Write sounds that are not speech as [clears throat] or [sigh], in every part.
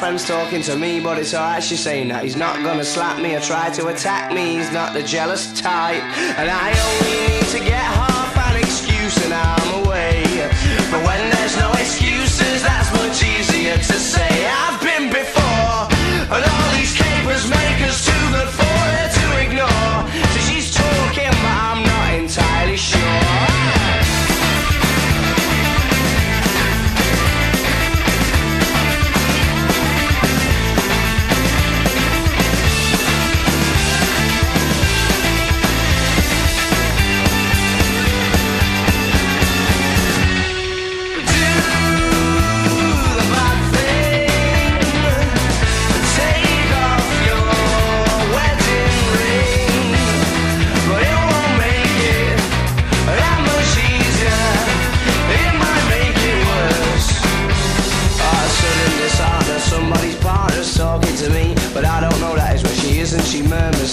Girlfriend's talking to me, but it's alright. She's saying that he's not gonna slap me or try to attack me. He's not the jealous type, and I only need to get half an excuse and I'm away. But when there's no excuses, that's much easier to say.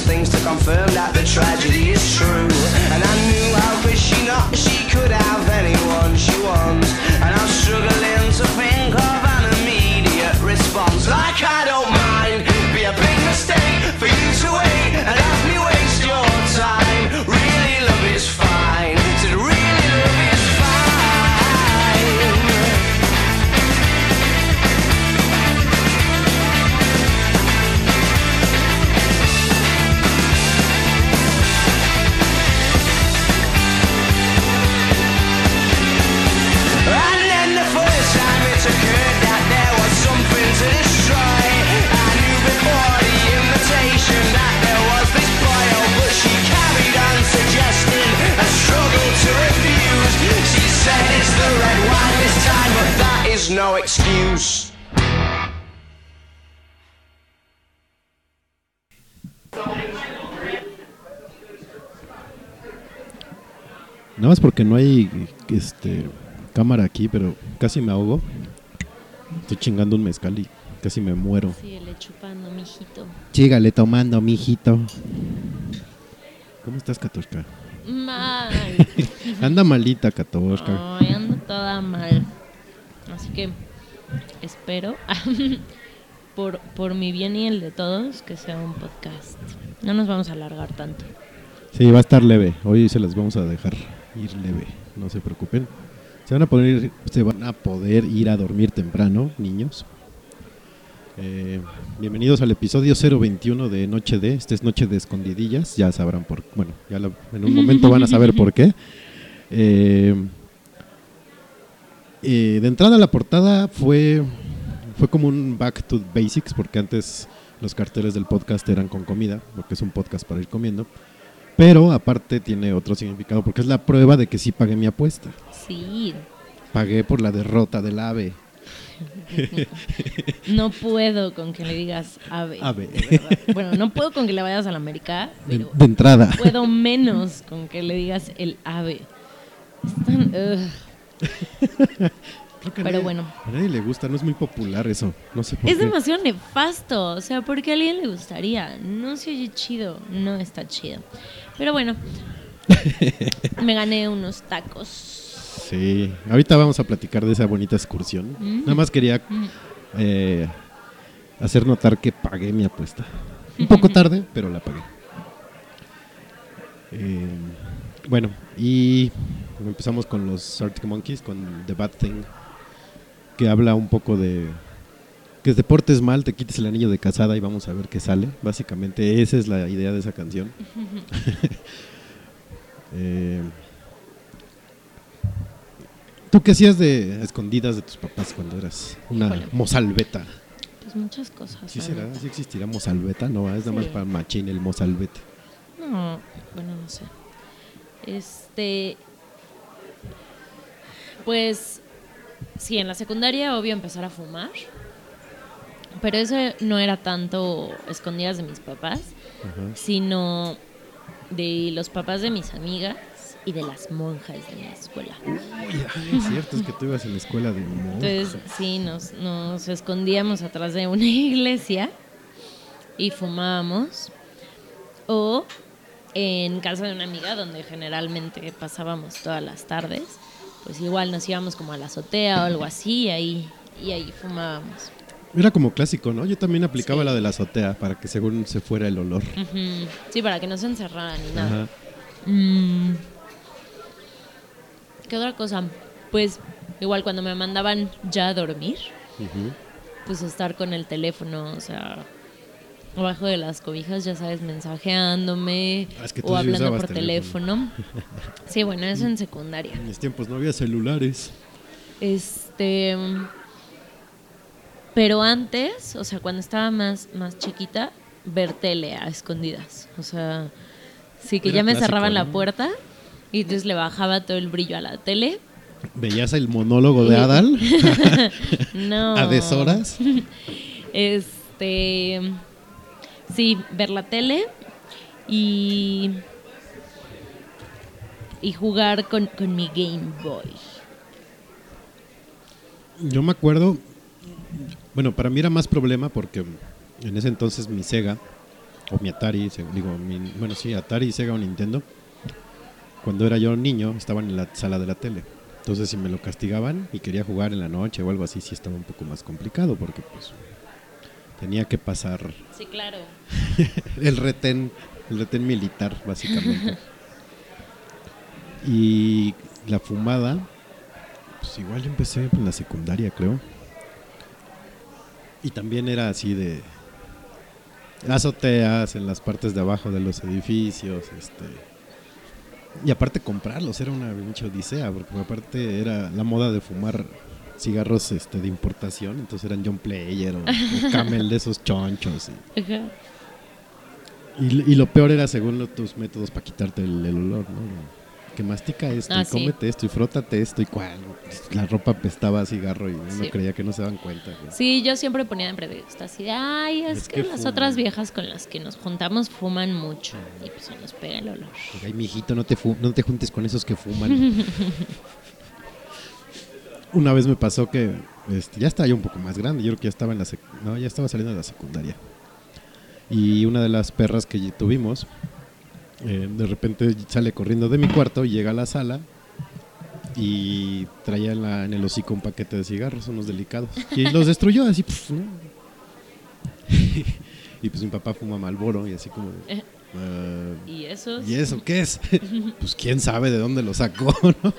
Things to confirm that the tragedy is true. And I knew how could she not? She could have anyone she wants, and I'm struggling to think of an immediate response. Like I Nada más porque no hay este, cámara aquí, pero casi me ahogo. Estoy chingando un mezcal y casi me muero. Síguele chupando, mijito. Sígale tomando, mijito. ¿Cómo estás, Katoshka? Mal. [laughs] Anda malita, Katoshka. Ay, ando toda mal. Así que espero, [laughs] por, por mi bien y el de todos, que sea un podcast. No nos vamos a alargar tanto. Sí, va a estar leve. Hoy se las vamos a dejar ir leve. No se preocupen. Se van a poder, se van a poder ir a dormir temprano, niños. Eh, bienvenidos al episodio 021 de Noche de. Este es Noche de Escondidillas. Ya sabrán por Bueno, ya en un momento van a saber por qué. Eh, eh, de entrada, la portada fue, fue como un back to basics, porque antes los carteles del podcast eran con comida, porque es un podcast para ir comiendo. Pero aparte tiene otro significado, porque es la prueba de que sí pagué mi apuesta. Sí, Pagué por la derrota del ave. [laughs] no puedo con que le digas ave. Ave. Bueno, no puedo con que le vayas a la América, pero de entrada. puedo menos con que le digas el ave. Es tan, ugh. [laughs] Creo que a Pero nadie- bueno. A nadie le gusta, no es muy popular eso. No sé por Es qué. demasiado nefasto. O sea, porque a alguien le gustaría. No se oye chido. No está chido. Pero bueno. me gané unos tacos. Sí, ahorita vamos a platicar de esa bonita excursión. Mm. Nada más quería Mm. eh, hacer notar que pagué mi apuesta. Un poco tarde, pero la pagué. Eh, bueno, y empezamos con los Arctic Monkeys, con The Bad Thing, que habla un poco de que te portes mal, te quites el anillo de casada y vamos a ver qué sale. Básicamente esa es la idea de esa canción. [laughs] Eh, ¿Tú qué hacías de escondidas de tus papás cuando eras una Híjole. mozalbeta? Pues muchas cosas. ¿Sí será? ¿Sí existirá mozalbeta? No, es nada más Sí. para machín el mozalbete. No, bueno, no sé. Este. Pues. Sí, en la secundaria, obvio, empezar a fumar. Pero eso no era tanto escondidas de mis papás, sino de los papás de mis amigas y de las monjas de la escuela. Uy, es cierto, es que tú ibas en la escuela de monjas. Entonces, sí, nos, nos escondíamos atrás de una [laughs] iglesia y fumábamos. O en casa de una amiga, donde generalmente pasábamos todas las tardes, pues igual nos íbamos como a la azotea o algo así y ahí, y ahí fumábamos. Era como clásico, ¿no? Yo también aplicaba Sí. la de la azotea para que según se fuera el olor. Sí, para que no se encerraran ni nada. Ajá. Mm. ¿Qué otra cosa? Pues igual cuando me mandaban ya a dormir, pues estar con el teléfono, o sea, abajo de las cobijas, ya sabes, mensajeándome Ah, es que tú o hablando por teléfono. Sí, bueno, eso en secundaria. En mis tiempos no había celulares. Este, pero antes, o sea, cuando estaba más más chiquita, ver tele a escondidas, o sea, sí que Era ya me clásico, cerraban la puerta y entonces le bajaba todo el brillo a la tele. ¿Veías el monólogo de Adal [laughs] [laughs] No. a deshoras? [laughs] Este. Sí, ver la tele y. Y jugar con, con mi Game Boy. Yo me acuerdo, bueno, para mí era más problema porque en ese entonces mi Sega, o mi Atari, digo, mi- bueno, sí, Atari, Sega o Nintendo, cuando era yo niño, estaban en la sala de la tele. Entonces, si me lo castigaban y quería jugar en la noche o algo así, sí estaba un poco más complicado porque pues tenía que pasar Sí, claro. [laughs] el retén, el retén militar, básicamente. [laughs] y la fumada, pues igual empecé en la secundaria, creo. Y también era así de azoteas en las partes de abajo de los edificios, este y aparte comprarlos era una pinche odisea, porque aparte era la moda de fumar cigarros este de importación, entonces eran John Player o, o [laughs] Camel de esos chonchos y y, y lo peor era según lo- tus métodos para quitarte el, el olor, ¿no? Que mastica esto, Ah, y sí. cómete esto, y frótate esto, y cuál. La ropa apestaba a cigarro y uno Sí. creía que no se daban cuenta. Sí, yo siempre ponía en pretexto así de, ay, es, Es que, que las otras viejas con las que nos juntamos fuman mucho y pues se nos pega el olor. Ay, mijito, no te, no te juntes con esos que fuman. [laughs] Una vez me pasó que este, ya estaba yo un poco más grande, yo creo que ya estaba en la no, ya estaba saliendo de la secundaria. Y una de las perras que tuvimos, eh, de repente sale corriendo de mi cuarto y llega a la sala y traía en, la- en el hocico un paquete de cigarros, unos delicados. Y los destruyó así. pf, ¿no? [laughs] y pues mi papá fuma Malboro y así como... de, Eh. "Ah, Y eso ¿Y eso qué es? [laughs] pues quién sabe de dónde lo sacó, [laughs] ¿no?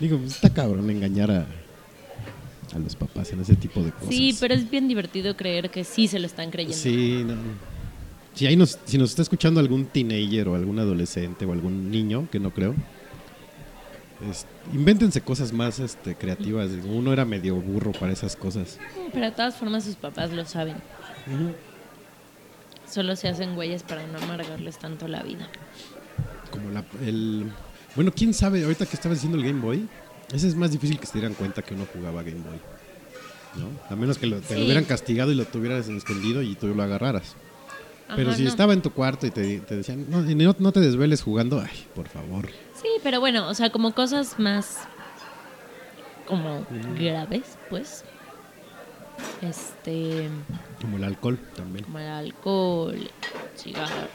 Digo, pues está cabrón engañar a, a los papás en ese tipo de cosas. Sí, pero es bien divertido creer que sí se lo están creyendo. Sí, no. Si, ahí nos, si nos está escuchando algún teenager o algún adolescente o algún niño, que no creo, es- invéntense cosas más este, creativas. Uno era medio burro para esas cosas. Pero de todas formas sus papás lo saben. Solo se hacen güeyes para no amargarles tanto la vida. Como la, el... Bueno, quién sabe, ahorita que estaba diciendo el Game Boy, ese es más difícil que se dieran cuenta que uno jugaba Game Boy. ¿No? A menos que lo, te lo hubieran castigado y lo tuvieras escondido y tú lo agarraras. Pero Ajá, si no. estaba en tu cuarto y te, te decían, no, no, no te desveles jugando, ay, por favor. Sí, pero bueno, o sea, como cosas más como graves, pues. Este, Como el alcohol también. como el alcohol, cigarro,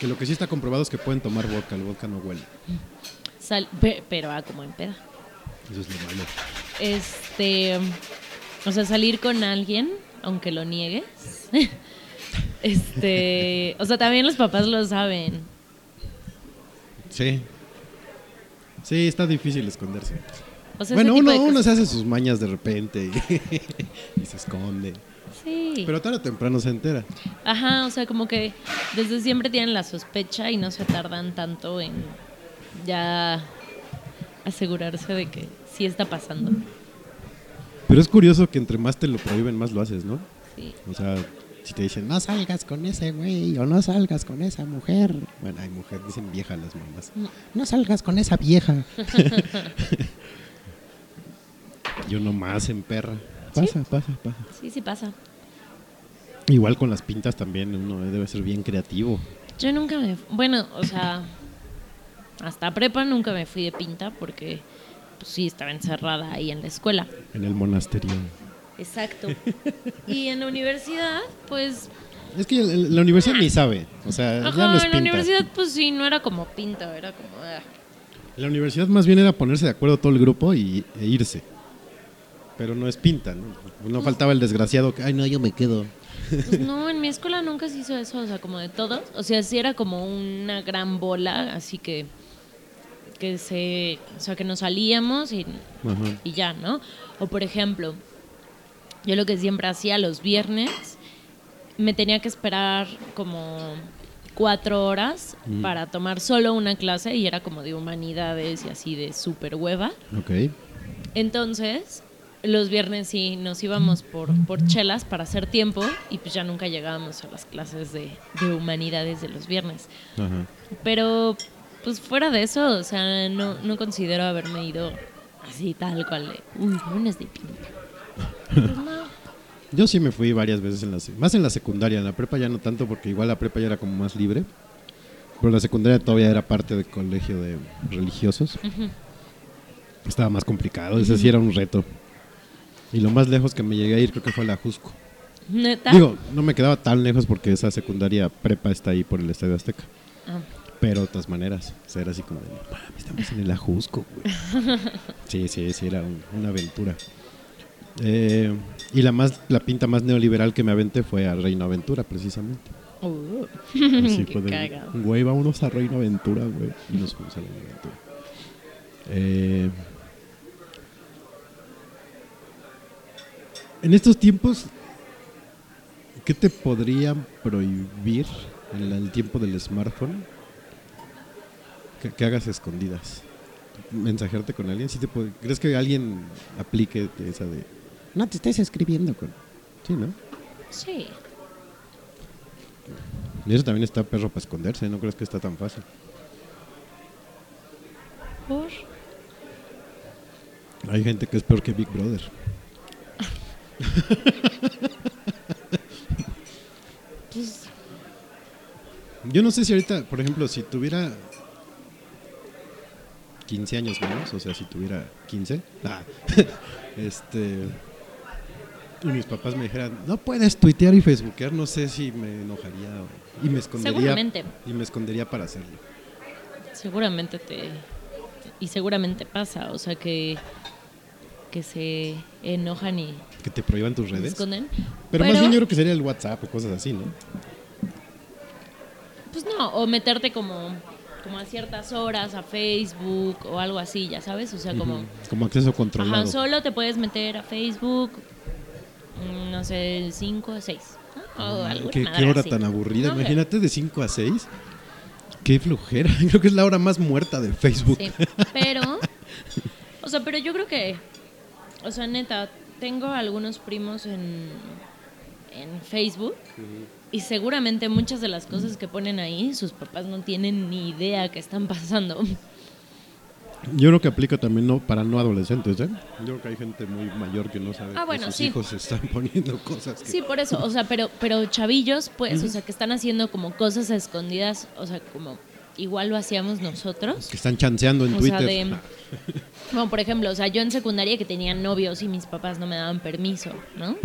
Que lo que sí está comprobado es que pueden tomar vodka, el vodka no huele. sal, pe- pero ah, como en peda. Eso es lo malo. Este, o sea, salir con alguien, aunque lo niegues, Este, o sea, también los papás lo saben. Sí. Sí, está difícil esconderse. O sea, bueno, uno, uno se hace sus mañas de repente y, [laughs] y se esconde. Sí. Pero tarde o temprano se entera. Ajá, o sea, como que desde siempre tienen la sospecha y no se tardan tanto en ya asegurarse de que sí está pasando. Pero es curioso que entre más te lo prohíben, más lo haces, ¿no? Sí. O sea, si te dicen, no salgas con ese güey o no salgas con esa mujer. Bueno, hay mujer, dicen vieja las mamás. No salgas con esa vieja. [laughs] y uno más en perra. Pasa, pasa, pasa. Sí, sí pasa. Igual con las pintas también, uno debe ser bien creativo. Yo nunca me... Bueno, o sea, hasta prepa nunca me fui de pinta porque pues sí estaba encerrada ahí en la escuela. En el monasterio. Exacto. [laughs] Y en la universidad, pues... Es que la universidad ni sabe. O sea, ya Ajá, no es en la pinta. universidad pues sí, no era como pinta, era como... ah. La universidad más bien era ponerse de acuerdo todo el grupo y, e irse. Pero no es pinta, ¿no? No faltaba el desgraciado que, ay, no, yo me quedo. Pues no, en mi escuela nunca se hizo eso, o sea, como de todos. O sea, sí era como una gran bola, así que que se, o sea, que nos salíamos y, y ya, ¿no? O por ejemplo, yo lo que siempre hacía los viernes, me tenía que esperar como cuatro horas Mm. para tomar solo una clase y era como de humanidades y así de súper hueva. Ok. Entonces, los viernes sí nos íbamos por, por chelas para hacer tiempo y pues ya nunca llegábamos a las clases de, de humanidades de los viernes. Ajá. Pero, pues fuera de eso, o sea, no, no considero haberme ido así tal cual de, uy, lunes de pinta. Pues [laughs] no. Yo sí me fui varias veces, en la, más en la secundaria, en la prepa ya no tanto porque igual la prepa ya era como más libre. Pero la secundaria todavía era parte del colegio de religiosos. Estaba más complicado, ese sí era un reto. Y lo más lejos que me llegué a ir creo que fue a la Jusco. Neta. Digo, no me quedaba tan lejos porque esa secundaria prepa está ahí por el Estadio Azteca. Ah, Pero de todas maneras, o sea, era así como de, "No mames, estamos en el Ajusco, güey. [laughs] Sí, sí, sí, era un- una aventura. Eh, y la más la pinta más neoliberal que me aventé fue a Reino Aventura, precisamente. uh, Así [laughs] fue de, güey, vámonos a Reino Aventura, güey. Y nos fuimos a Reino Aventura. Eh, en estos tiempos, ¿qué te podrían prohibir en el tiempo del smartphone? Que, que hagas escondidas. Mensajearte con alguien. ¿Sí te ¿Crees que alguien aplique esa de... No te estés escribiendo con... Sí, ¿no? Sí. Y eso también está perro para esconderse, no crees que está tan fácil. Por... Hay gente que es peor que Big Brother. Pues, Yo no sé si ahorita, por ejemplo, si tuviera 15 años menos, o sea, si tuviera 15, ah, [laughs] este, y mis papás me dijeran, no puedes tuitear y facebookear, no sé si me enojaría o- y me escondería. Seguramente. Y me escondería para hacerlo. seguramente te y seguramente pasa o sea que que se enojan y Que te prohíban tus redes. esconden Pero, más bien yo creo que sería el WhatsApp o cosas así, ¿no? pues no o meterte como como a ciertas horas a Facebook o algo así ya sabes o sea como. Como acceso controlado. ajá, solo te puedes meter a Facebook no sé 5 a 6 o alguna ¿Qué, madre qué hora así. tan aburrida. No. Imagínate de 5 a 6. Qué flojera. [laughs] Creo que es la hora más muerta de Facebook. Sí, pero, o sea, pero yo creo que, o sea, neta, tengo algunos primos en, en Facebook y seguramente muchas de las cosas que ponen ahí, sus papás no tienen ni idea que están pasando. Yo creo que aplica también no para no adolescentes, ¿eh? Yo creo que hay gente muy mayor que no sabe Ah, que bueno, sus sí. hijos están [laughs] poniendo cosas que... Sí, por eso, o sea, pero, pero chavillos, pues, o sea, que están haciendo como cosas escondidas, o sea, como igual lo hacíamos nosotros. que están chanceando en O Twitter. sea, de... Como por ejemplo, o sea, yo en secundaria que tenía novios y mis papás no me daban permiso, ¿no?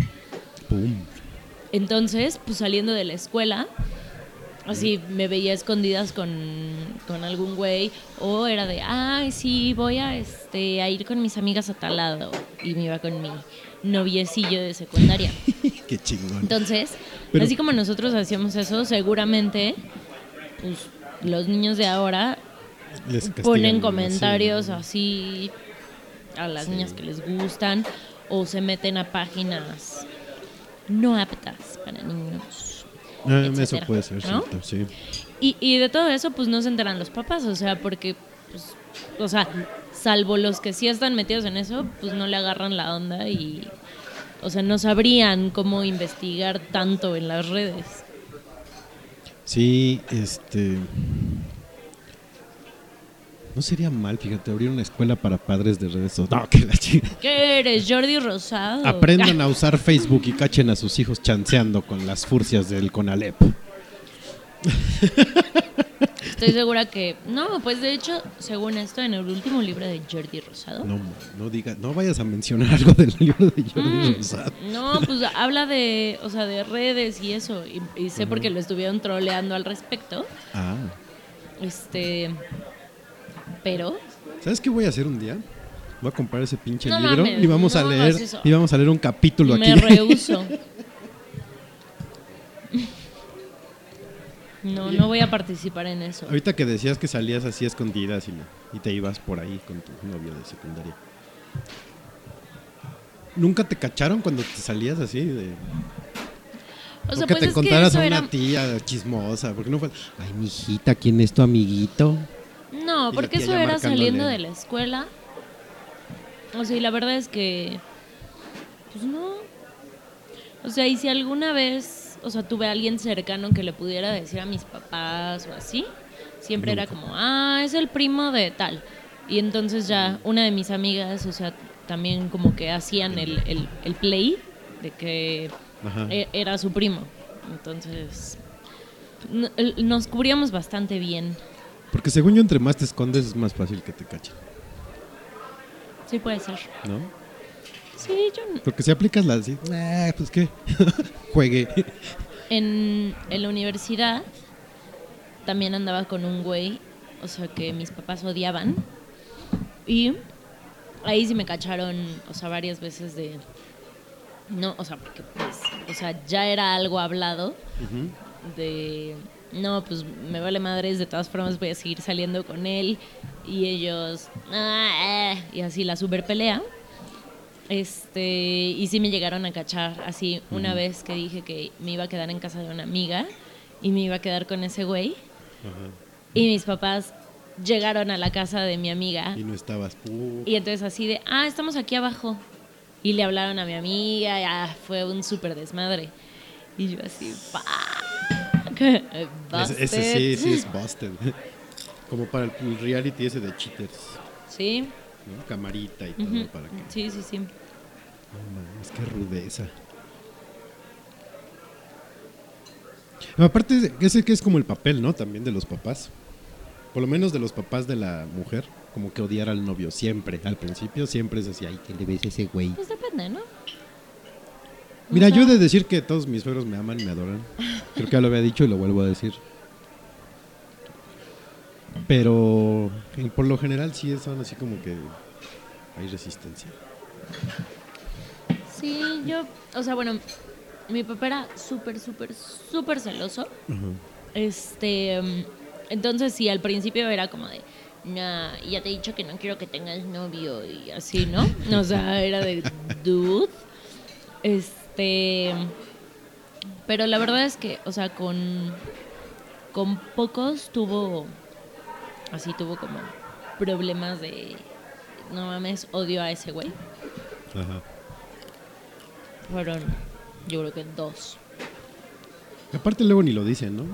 Pum. Entonces, pues saliendo de la escuela, así me veía escondidas con, con algún güey, o era de, ay, sí, voy a, este, a ir con mis amigas a tal lado, y me iba con mi noviecillo de secundaria. [laughs] Qué chingón. Entonces, Pero- así como nosotros hacíamos eso, seguramente pues, los niños de ahora Les ponen comentarios así a las niñas que les gustan o se meten a páginas no aptas para niños. Ah, eso puede ser, ¿no? cierto, sí. Y, y de todo eso, pues no se enteran los papás, o sea, porque, pues, o sea, salvo los que sí están metidos en eso, pues no le agarran la onda y, o sea, no sabrían cómo investigar tanto en las redes. Sí, este. No sería mal, fíjate, abrir una escuela para padres de redes sociales. No, que la chica. ¿Qué eres, Jordi Rosado? Aprendan [laughs] a usar Facebook y cachen a sus hijos chanceando con las furcias del Conalep. Estoy segura que, no, pues de hecho, según esto, en el último libro de Jordi Rosado, No, no diga, no vayas a mencionar algo del libro de Jordi Mm, Rosado. No, pues habla de, o sea, de redes y eso. Y, y sé porque lo estuvieron troleando al respecto. Ah, Este. Pero. ¿sabes qué voy a hacer un día? Voy a comprar ese pinche No libro mames, y vamos a leer eso. y vamos a leer un capítulo Me aquí. [laughs] rehuso. No, no voy a participar en eso. Ahorita que decías que salías así escondidas y, y te ibas por ahí con tu novio de secundaria. ¿Nunca te cacharon cuando te salías así de O sea, que pues te contaras a una era. tía chismosa? Porque no fue, ay, mijita, ¿quién es tu amiguito? No, porque eso era saliendo de la escuela. O sea, y la verdad es que. Pues no. O sea, y si alguna vez, o sea, tuve a alguien cercano que le pudiera decir a mis papás o así, siempre era como, ah, es el primo de tal. Y entonces ya una de mis amigas, o sea, también como que hacían el, el, el play de que Ajá. e- era su primo. Entonces, nos cubríamos bastante bien. Porque según yo, entre más te escondes es más fácil que te cachen, Sí, puede ser. ¿no? Sí, yo n- Porque si aplicas la "Ah, pues qué, [laughs] juegue. en, en la universidad también andaba con un güey, o sea, que mis papás odiaban. Y ahí sí me cacharon, o sea, varias veces de... No, o sea, porque pues, o sea, ya era algo hablado de... No, pues me vale madres, de todas formas voy a seguir saliendo con él. Y ellos... "Ah, eh", y así la super pelea. Este, y sí me llegaron a cachar así una vez que dije que me iba a quedar en casa de una amiga y me iba a quedar con ese güey. Y mis papás llegaron a la casa de mi amiga Y no estabas. uh, y entonces así de, ah, estamos aquí abajo. Y le hablaron a mi amiga, ya fue un súper desmadre. Y yo así, fuck. Ese, ese sí, busted". sí es busted. [laughs] Como para el reality ese de cheaters, Sí, ¿no? Camarita y todo para que... sí, sí, sí. No mames, qué rudeza. Aparte, ese que es como el papel, ¿no? También de los papás. Por lo menos de los papás de la mujer, como que odiar al novio siempre. Al principio siempre es así, ay, que le ves a ese güey. Pues depende, ¿no? Mira, yo he de decir que todos mis suegros me aman y me adoran. Creo que ya lo había dicho y lo vuelvo a decir. Pero eh, por lo general sí son así como que hay resistencia. Sí, yo, o sea, bueno, mi papá era súper, súper, súper celoso. Este, entonces sí, al principio era como de, nah, ya te he dicho que no quiero que tengas novio y así, ¿no? O sea, era de, dude. Este, pero la verdad es que, o sea, con, con pocos tuvo, así tuvo como problemas de, no mames, odio a ese güey. Ajá. Fueron, yo creo que dos. Aparte luego ni lo dicen, ¿no?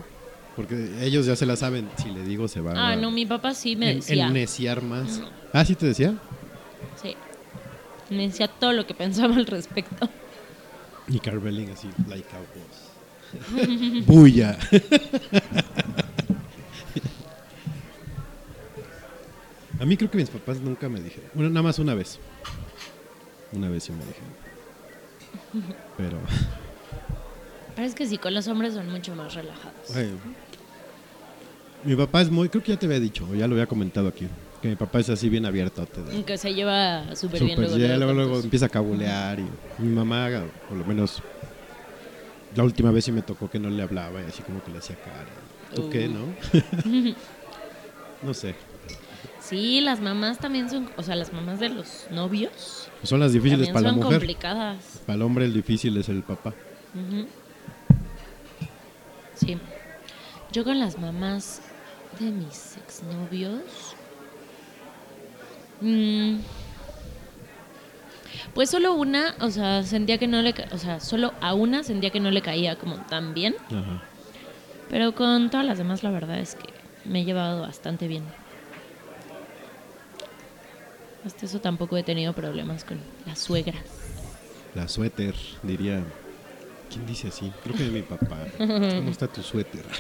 Porque ellos ya se la saben. Si le digo se va Ah, a no, mi papá sí me en- decía. enneciar más. No. Ah, sí te decía. Sí. Me decía todo lo que pensaba al respecto. Y Carveling así, like a boss. [laughs] Bulla. a mí creo que mis papás nunca me dijeron. Bueno, nada más una vez. Una vez sí me dijeron. Pero, [laughs] Pero es que sí, con los hombres son mucho más relajados. ay, mi papá es muy, creo que ya te había dicho, o ya lo había comentado aquí, que mi papá es así bien abierto. Que se lleva súper bien luego. ya luego luego, empieza a cabulear y mi mamá, por lo menos La última vez sí me tocó que no le hablaba y así como que le hacía cara. ¿Tú qué, Uh. no? [laughs] [laughs] no sé. Sí, las mamás también son, o sea, las mamás de los novios Son las difíciles para la son mujer. complicadas. Para el hombre el difícil es el papá. Sí. Yo con las mamás de mis exnovios. Mm, pues solo una, o sea, sentía que no le, o sea, solo a una sentía que no le caía como tan bien, Ajá. pero con todas las demás la verdad es que me he llevado bastante bien. Hasta eso tampoco he tenido problemas con las suegras. La suéter, diría. ¿Quién dice así? Creo que de mi papá. ¿Cómo está tu suéter? [laughs]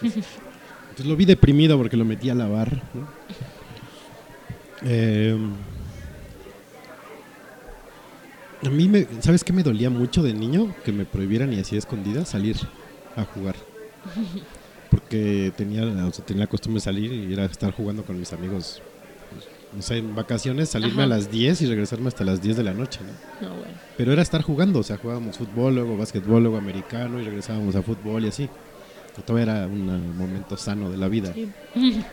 Ah. Entonces lo vi deprimido porque lo metí a lavar. ¿no? Eh, a mí, me, ¿sabes qué me dolía mucho de niño? Que me prohibieran y así a escondidas salir a jugar. Porque tenía, o sea, tenía la costumbre de salir y era estar jugando con mis amigos. pues, No sé, en vacaciones, salirme Ajá. a las 10 y regresarme hasta las 10 de la noche. ¿no? No, bueno. Pero era estar jugando, o sea, jugábamos fútbol, luego básquetbol, luego americano y regresábamos a fútbol y así. Todo era un momento sano de la vida. Sí.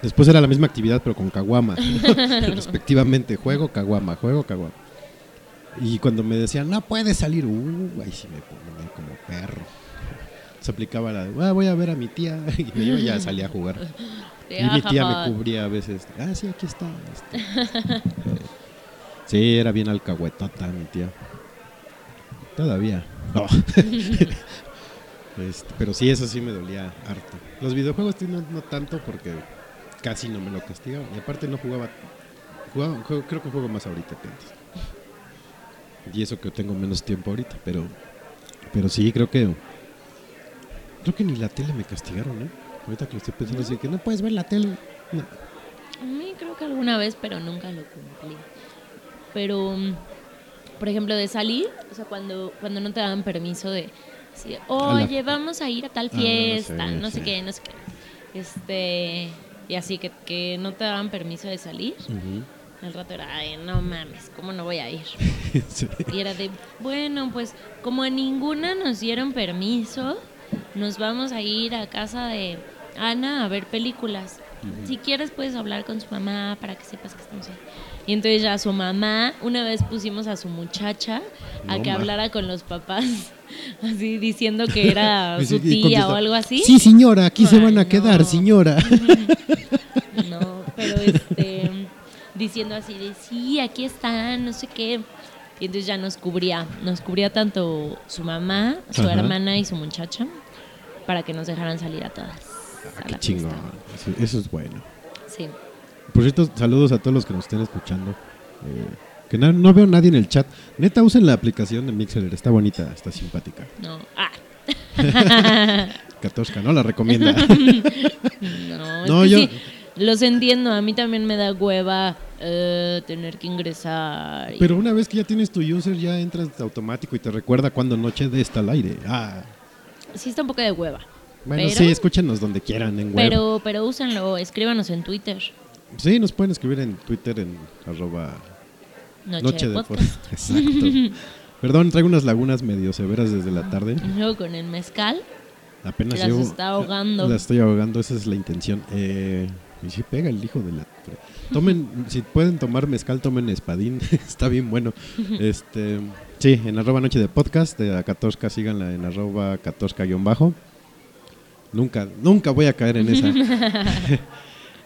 Después era la misma actividad, pero con caguama. [laughs] [laughs] Respectivamente, juego, caguama, juego, caguama. Y cuando me decían, no puedes salir, uh, ahí sí me ponía como perro. Se aplicaba la, "Ah, voy a ver a mi tía. [laughs] Y me iba y ya salía a jugar. Y mi tía me cubría a veces. Ah, sí, aquí está. este". Sí, era bien alcahuetota mi tía. Todavía. No. Este, pero sí, eso sí me dolía harto. Los videojuegos no, no tanto porque casi no me lo castigaban. Y aparte no jugaba. jugaba juego- creo que juego más ahorita que antes. Y eso que tengo menos tiempo ahorita. Pero, pero sí, creo que. Creo que ni la tele me castigaron, ¿eh? Ahorita que lo estoy pensando así, que no puedes ver la tele. No. A mí creo que alguna vez, pero nunca lo cumplí. Pero, mm, por ejemplo, de salir, o sea, cuando, cuando no te daban permiso de oye, vamos a ir a tal Ah, fiesta, sí, no sé sí. qué, no sé qué. Este, y así que, que no te daban permiso de salir. Al rato era, ay, no mames, ¿cómo no voy a ir? [laughs] Sí. Y era de, bueno, pues como a ninguna nos dieron permiso, nos vamos a ir a casa de Ana a ver películas. Si quieres puedes hablar con su mamá para que sepas que estamos ahí. Y entonces ya su mamá, una vez pusimos a su muchacha a No que ma. hablara con los papás, [laughs] así diciendo que era [laughs] su tía o algo así. Sí, señora, aquí se van a no. quedar, señora. [laughs] No, pero este diciendo así de sí, aquí están, no sé qué. Y entonces ya nos cubría, nos cubría tanto su mamá, su Ajá. hermana y su muchacha para que nos dejaran salir a todas. Ah, a qué chingón. eso es bueno. Sí. Por cierto, saludos a todos los que nos estén escuchando. Eh, que no, no veo nadie en el chat. Neta, usen la aplicación de Mixer. Está bonita, está simpática. No. Ah. [laughs] 14, ¿no? La recomienda. [laughs] No, No, yo- sí, los entiendo. A mí también me da hueva eh, tener que ingresar. y- Pero una vez que ya tienes tu user, ya entras automático y te recuerda cuando Noche de está al aire. Ah, Sí está un poco de hueva. bueno, pero, sí, escúchenos donde quieran en web. pero, pero úsenlo, escríbanos en Twitter. Sí, nos pueden escribir en Twitter en arroba Noche, Noche de de podcast. [laughs] Exacto. Perdón, traigo unas lagunas medio severas desde la tarde. Luego con el mezcal. Apenas Las llevo- está ahogando. La estoy ahogando, esa es la intención. Eh, y si pega el hijo de la. Tomen, si pueden tomar mezcal, tomen espadín. [laughs] Está bien bueno. [laughs] Este, sí, en arroba noche de podcast, de a 14 síganla en arroba 14 bajo. Nunca, nunca voy a caer en esa.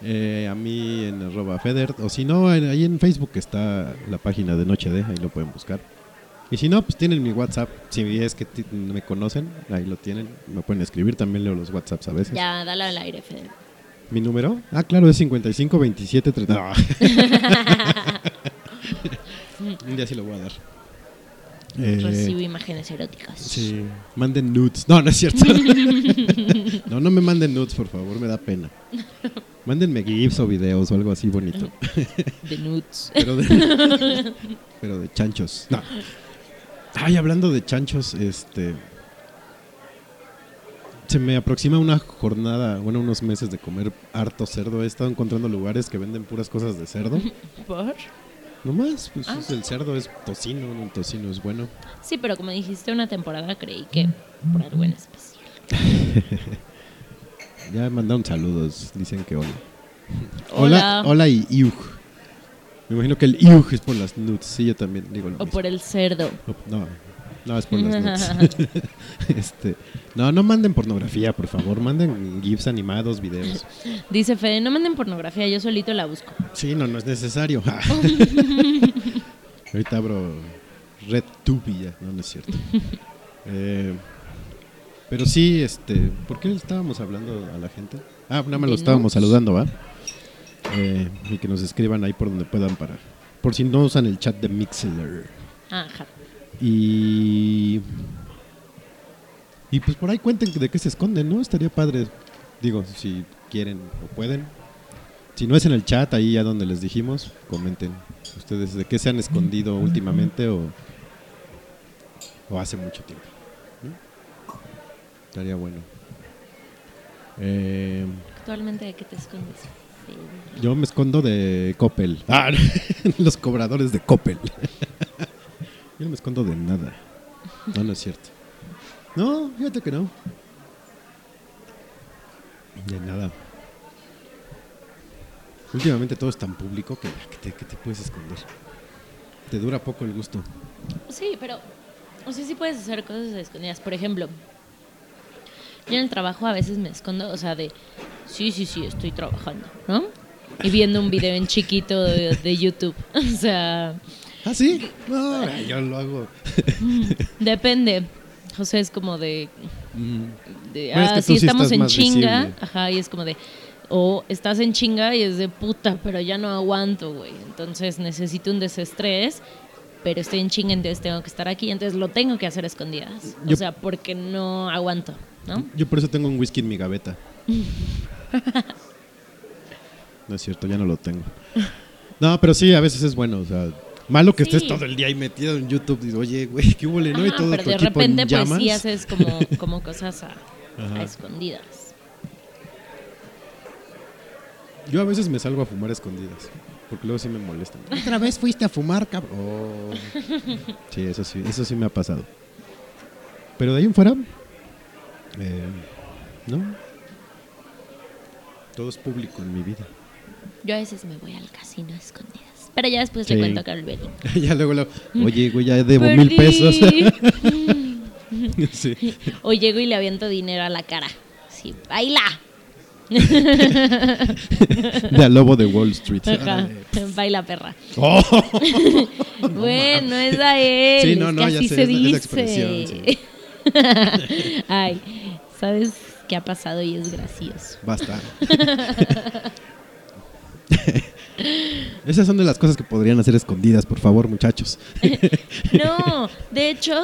Eh, a mí en arroba Feder, o si no, en- ahí en Facebook está la página de Noche de, ahí lo pueden buscar. Y si no, pues tienen mi WhatsApp, si es que me conocen, ahí lo tienen, me pueden escribir, también leo los WhatsApps a veces. Ya, dale al aire, Fede. ¿Mi número? Ah, claro, es 55 27 30. No. Un día sí lo voy a dar. Eh, Recibo imágenes eróticas. Sí, manden nudes. No, no es cierto. [laughs] no, no me manden nudes, por favor, me da pena. Mándenme GIFs o videos o algo así bonito. De nudes. Pero de, [laughs] pero de chanchos. No. Ay, hablando de chanchos, este. Se me aproxima una jornada, bueno, unos meses de comer harto cerdo. He estado encontrando lugares que venden puras cosas de cerdo. ¿Por? Nomás, pues Ah. es el cerdo es tocino, el tocino es bueno. Sí, pero como dijiste una temporada, creí que por algo en especial. [laughs] Ya mandaron saludos, dicen que hola. Hola. Hola, hola y iug. Me imagino que el iug es por las nudes. Sí, yo también digo lo O mismo. por el cerdo. O- No, no es por las nudes. [laughs] este, no, no manden pornografía, por favor. Manden GIFs animados, videos. Dice Fede, no manden pornografía, yo solito la busco. Sí, no, no es necesario. [laughs] Ahorita abro RedTube y ya. No, no es cierto. Eh, pero sí, este, ¿por qué le estábamos hablando a la gente? Ah, nada más lo estábamos saludando, ¿va? Eh, y que nos escriban ahí por donde puedan para... Por si no usan el chat de Mixler. Ajá. Y... Y pues por ahí cuenten de qué se esconden, ¿no? Estaría padre. Digo, si quieren o pueden. Si no es en el chat, ahí ya donde les dijimos, comenten ustedes de qué se han escondido últimamente o, o hace mucho tiempo. ¿no? Estaría bueno. Eh, Actualmente, ¿de qué te escondes? Yo me escondo de Coppel. Ah, [laughs] los cobradores de Coppel. Yo no me escondo de nada. No, no es cierto. No, fíjate que no. De nada. Últimamente todo es tan público que, que te, puedes esconder. Te dura poco el gusto. Sí, pero, o sea, sí puedes hacer cosas escondidas. Por ejemplo, yo en el trabajo a veces me escondo, o sea, de, sí, sí, sí, estoy trabajando, ¿no? Y viendo un video en chiquito de YouTube. [laughs] O sea, ¿Ah, sí? No, yo lo hago. depende. José es como de, Mm, de, Bueno, es ah, que sí, estamos en chinga, visible. ajá, y es como de, o estás en chinga y es de puta, pero ya no aguanto, güey. Entonces necesito un desestrés, pero estoy en chinga, entonces tengo que estar aquí, entonces lo tengo que hacer a escondidas. Yo- O sea, porque no aguanto, ¿no? Yo por eso tengo un whisky en mi gaveta. [laughs] No es cierto, ya no lo tengo. No, pero sí, a veces es bueno, o sea, malo que Sí. estés todo el día ahí metido en YouTube y dices, oye, güey, qué huele, ¿no? y todo pero tu de equipo repente en pues llamas. sí haces como, [laughs] como cosas a, a escondidas. Yo a veces me salgo a fumar a escondidas, porque luego sí me molestan. Otra vez fuiste a fumar, cabrón. Oh. Sí, eso sí, eso sí me ha pasado. Pero de ahí en fuera, eh, no. Todo es público en mi vida. Yo a veces me voy al casino a escondidas. Pero ya después Sí. le cuento a Calveli. [laughs] ya luego, luego, oye, güey, ya debo mil pesos. [laughs] sí. o llego y le aviento dinero a la cara. Sí, baila. [laughs] De al lobo de Wall Street. Ajá, baila perra. Oh. bueno, es a él. Sí, no, es no, ya sé, se dice. expresión, sí. Ay, ¿sabes qué ha pasado y es gracioso? Basta. Esas son de las cosas que podrían hacer escondidas, por favor, muchachos. [laughs] No, de hecho,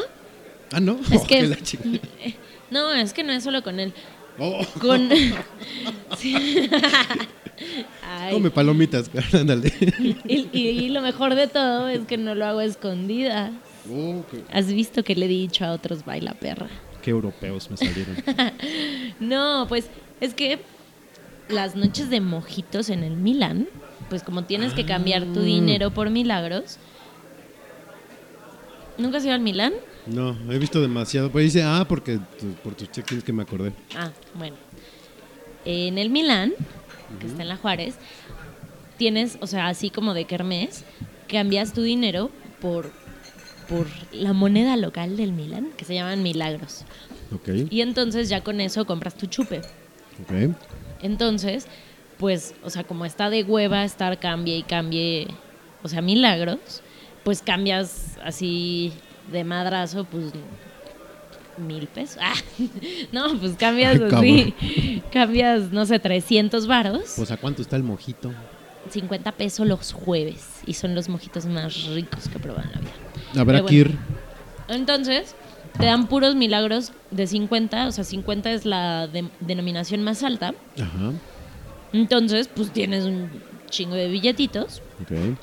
Ah, no. es Oh, que... [laughs] No, es que no es solo con él. Oh, Con... [laughs] Ay, come palomitas, ándale. y, y- y lo mejor de todo es que no lo hago a escondidas. Oh, qué, ¿Has visto que le he dicho a otros baila perra? qué europeos me salieron. No, pues es que las noches de mojitos en el Milan, pues como tienes que cambiar tu Ah. dinero por milagros. ¿Nunca has ido al Milan? No, he visto demasiado. Pues dice, ah, porque tu- por tus check-ins que me acordé. Ah, bueno. En el Milan, que está en la Juárez, tienes, o sea, así como de Kermés, cambias tu dinero por, por la moneda local del Milan, que se llaman milagros. Ok, Y entonces ya con eso compras tu chupe. ok. Entonces, pues, o sea, como está de hueva estar cambie y cambie, o sea, milagros, pues cambias así de madrazo, pues mil pesos. Ah, [laughs] no, pues cambias Ay, así, cambias, no sé, 300 varos, Pues a cuánto está el mojito. 50 pesos los jueves. Y son los mojitos más ricos que en la vida. Habrá que ir. Entonces, te dan puros milagros de 50, o sea, 50 es la de- denominación más alta. Ajá, Entonces, pues tienes un chingo de billetitos. ok.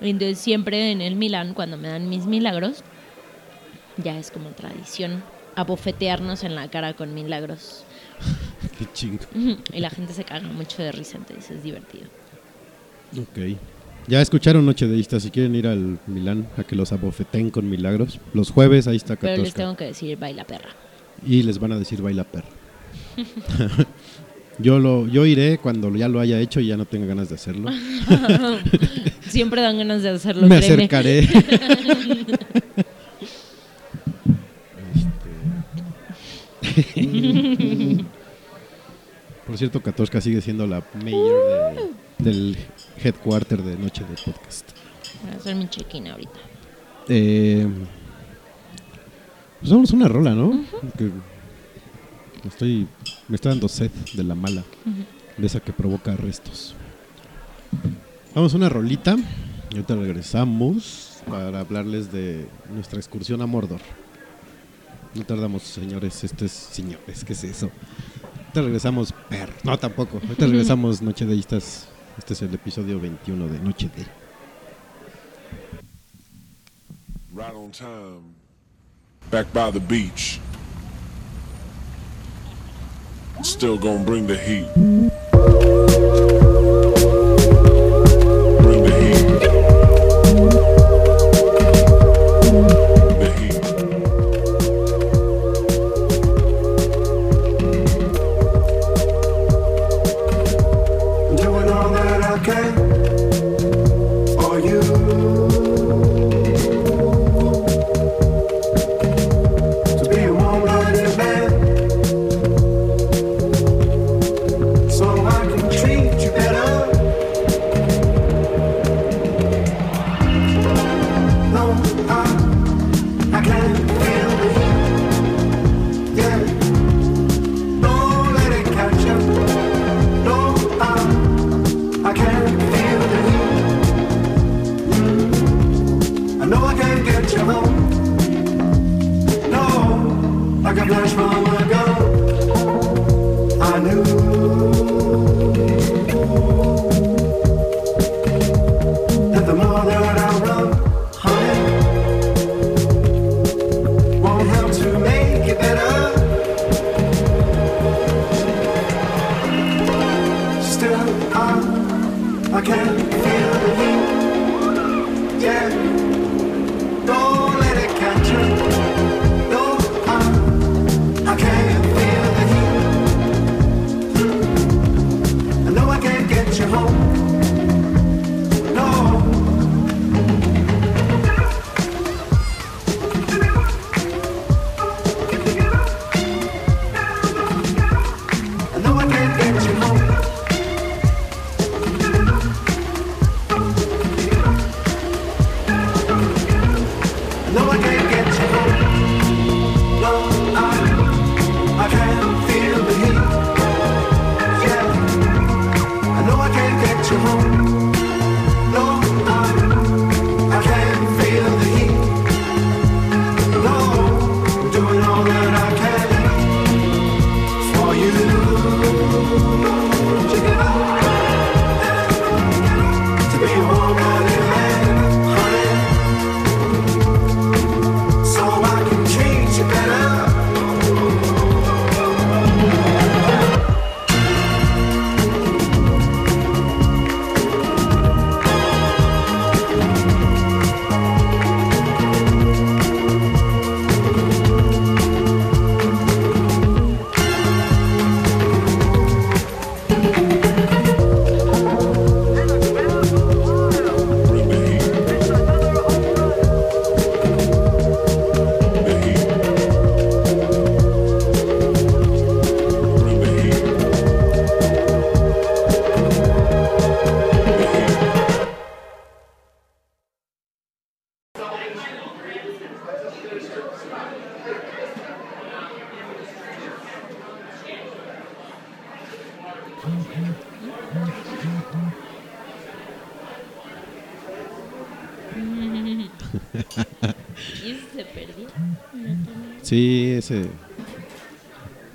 Entonces, siempre en el Milán, cuando me dan mis milagros, ya es como tradición abofetearnos en la cara con milagros. [laughs] Qué chingo. Y la gente se caga mucho de risa, entonces es divertido. Ok. Ya escucharon Noche de Ista, si quieren ir al Milán a que los abofeten con milagros. Los jueves ahí está Pero les tengo que decir, baila perra. Y les van a decir baila perro. [laughs] yo lo yo iré cuando ya lo haya hecho y ya no tenga ganas de hacerlo. [laughs] Siempre dan ganas de hacerlo, Me créeme. acercaré. [laughs] Este. [laughs] Por cierto, Katoshka sigue siendo la mayor de- del headquarter de Noche de Podcast. Voy a hacer mi check-in ahorita. Eh, pues vamos a una rola, ¿no? Que estoy, me está dando sed de la mala, de esa que provoca arrestos. Vamos a una rolita y ahorita regresamos para hablarles de nuestra excursión a Mordor. No tardamos, señores, este es señores, ¿qué es eso? Ahorita regresamos, perro. No, tampoco. Ahorita regresamos Noche de Istas. Este es el episodio 21 de Noche de. Right on time. Back by the beach. Still gonna bring the heat. I knew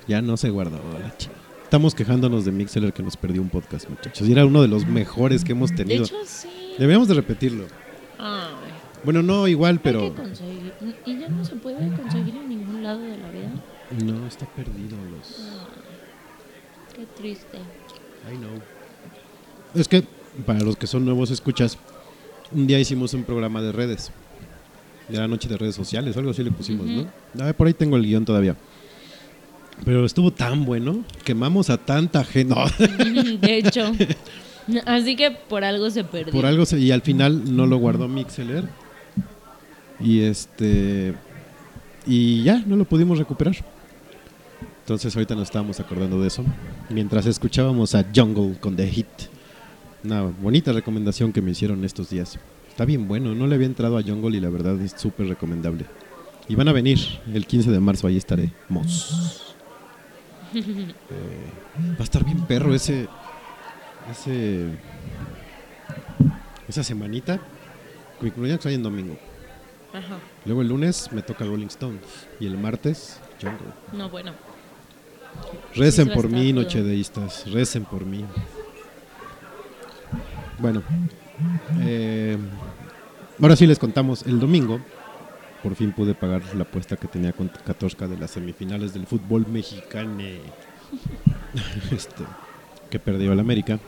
Ya no se guardó. la chi- Estamos quejándonos de Mixeler que nos perdió un podcast, muchachos. Y era uno de los mejores que hemos De tenido. hecho, sí. Deberíamos de repetirlo. Ay, Bueno, no igual, hay pero que conseguir. Y ya no se puede conseguir en ningún lado de la vida. no está perdido los. Qué triste. I know. Es que para los que son nuevos escuchas, un día hicimos un programa de redes. De la noche de redes sociales, algo así le pusimos, ¿no? A ver, por ahí tengo el guion todavía. Pero estuvo tan bueno, quemamos a tanta gente. No, [laughs] De hecho. Así que por algo se perdió. por algo se- y al final no lo guardó Mixeler. Y este y ya no lo pudimos recuperar. Entonces ahorita nos estábamos acordando de eso mientras escuchábamos a Jungle con The Hit. Una bonita recomendación que me hicieron estos días. Está bien bueno, no le había entrado a Jungle y la verdad es súper recomendable. Y van a venir el 15 de marzo, ahí estaremos. [laughs] Eh, va a estar bien perro ese ese esa semanita. Cumpleaños hay en domingo. Ajá. Luego el lunes me toca Rolling Stones y el martes Jungle. No, bueno. Recen por mí, nochedeístas. Recen por mí. Bueno, eh, ahora sí les contamos. El domingo, por fin pude pagar la apuesta que tenía con Katorska de las semifinales del fútbol mexicano. [laughs] este, que perdió el América.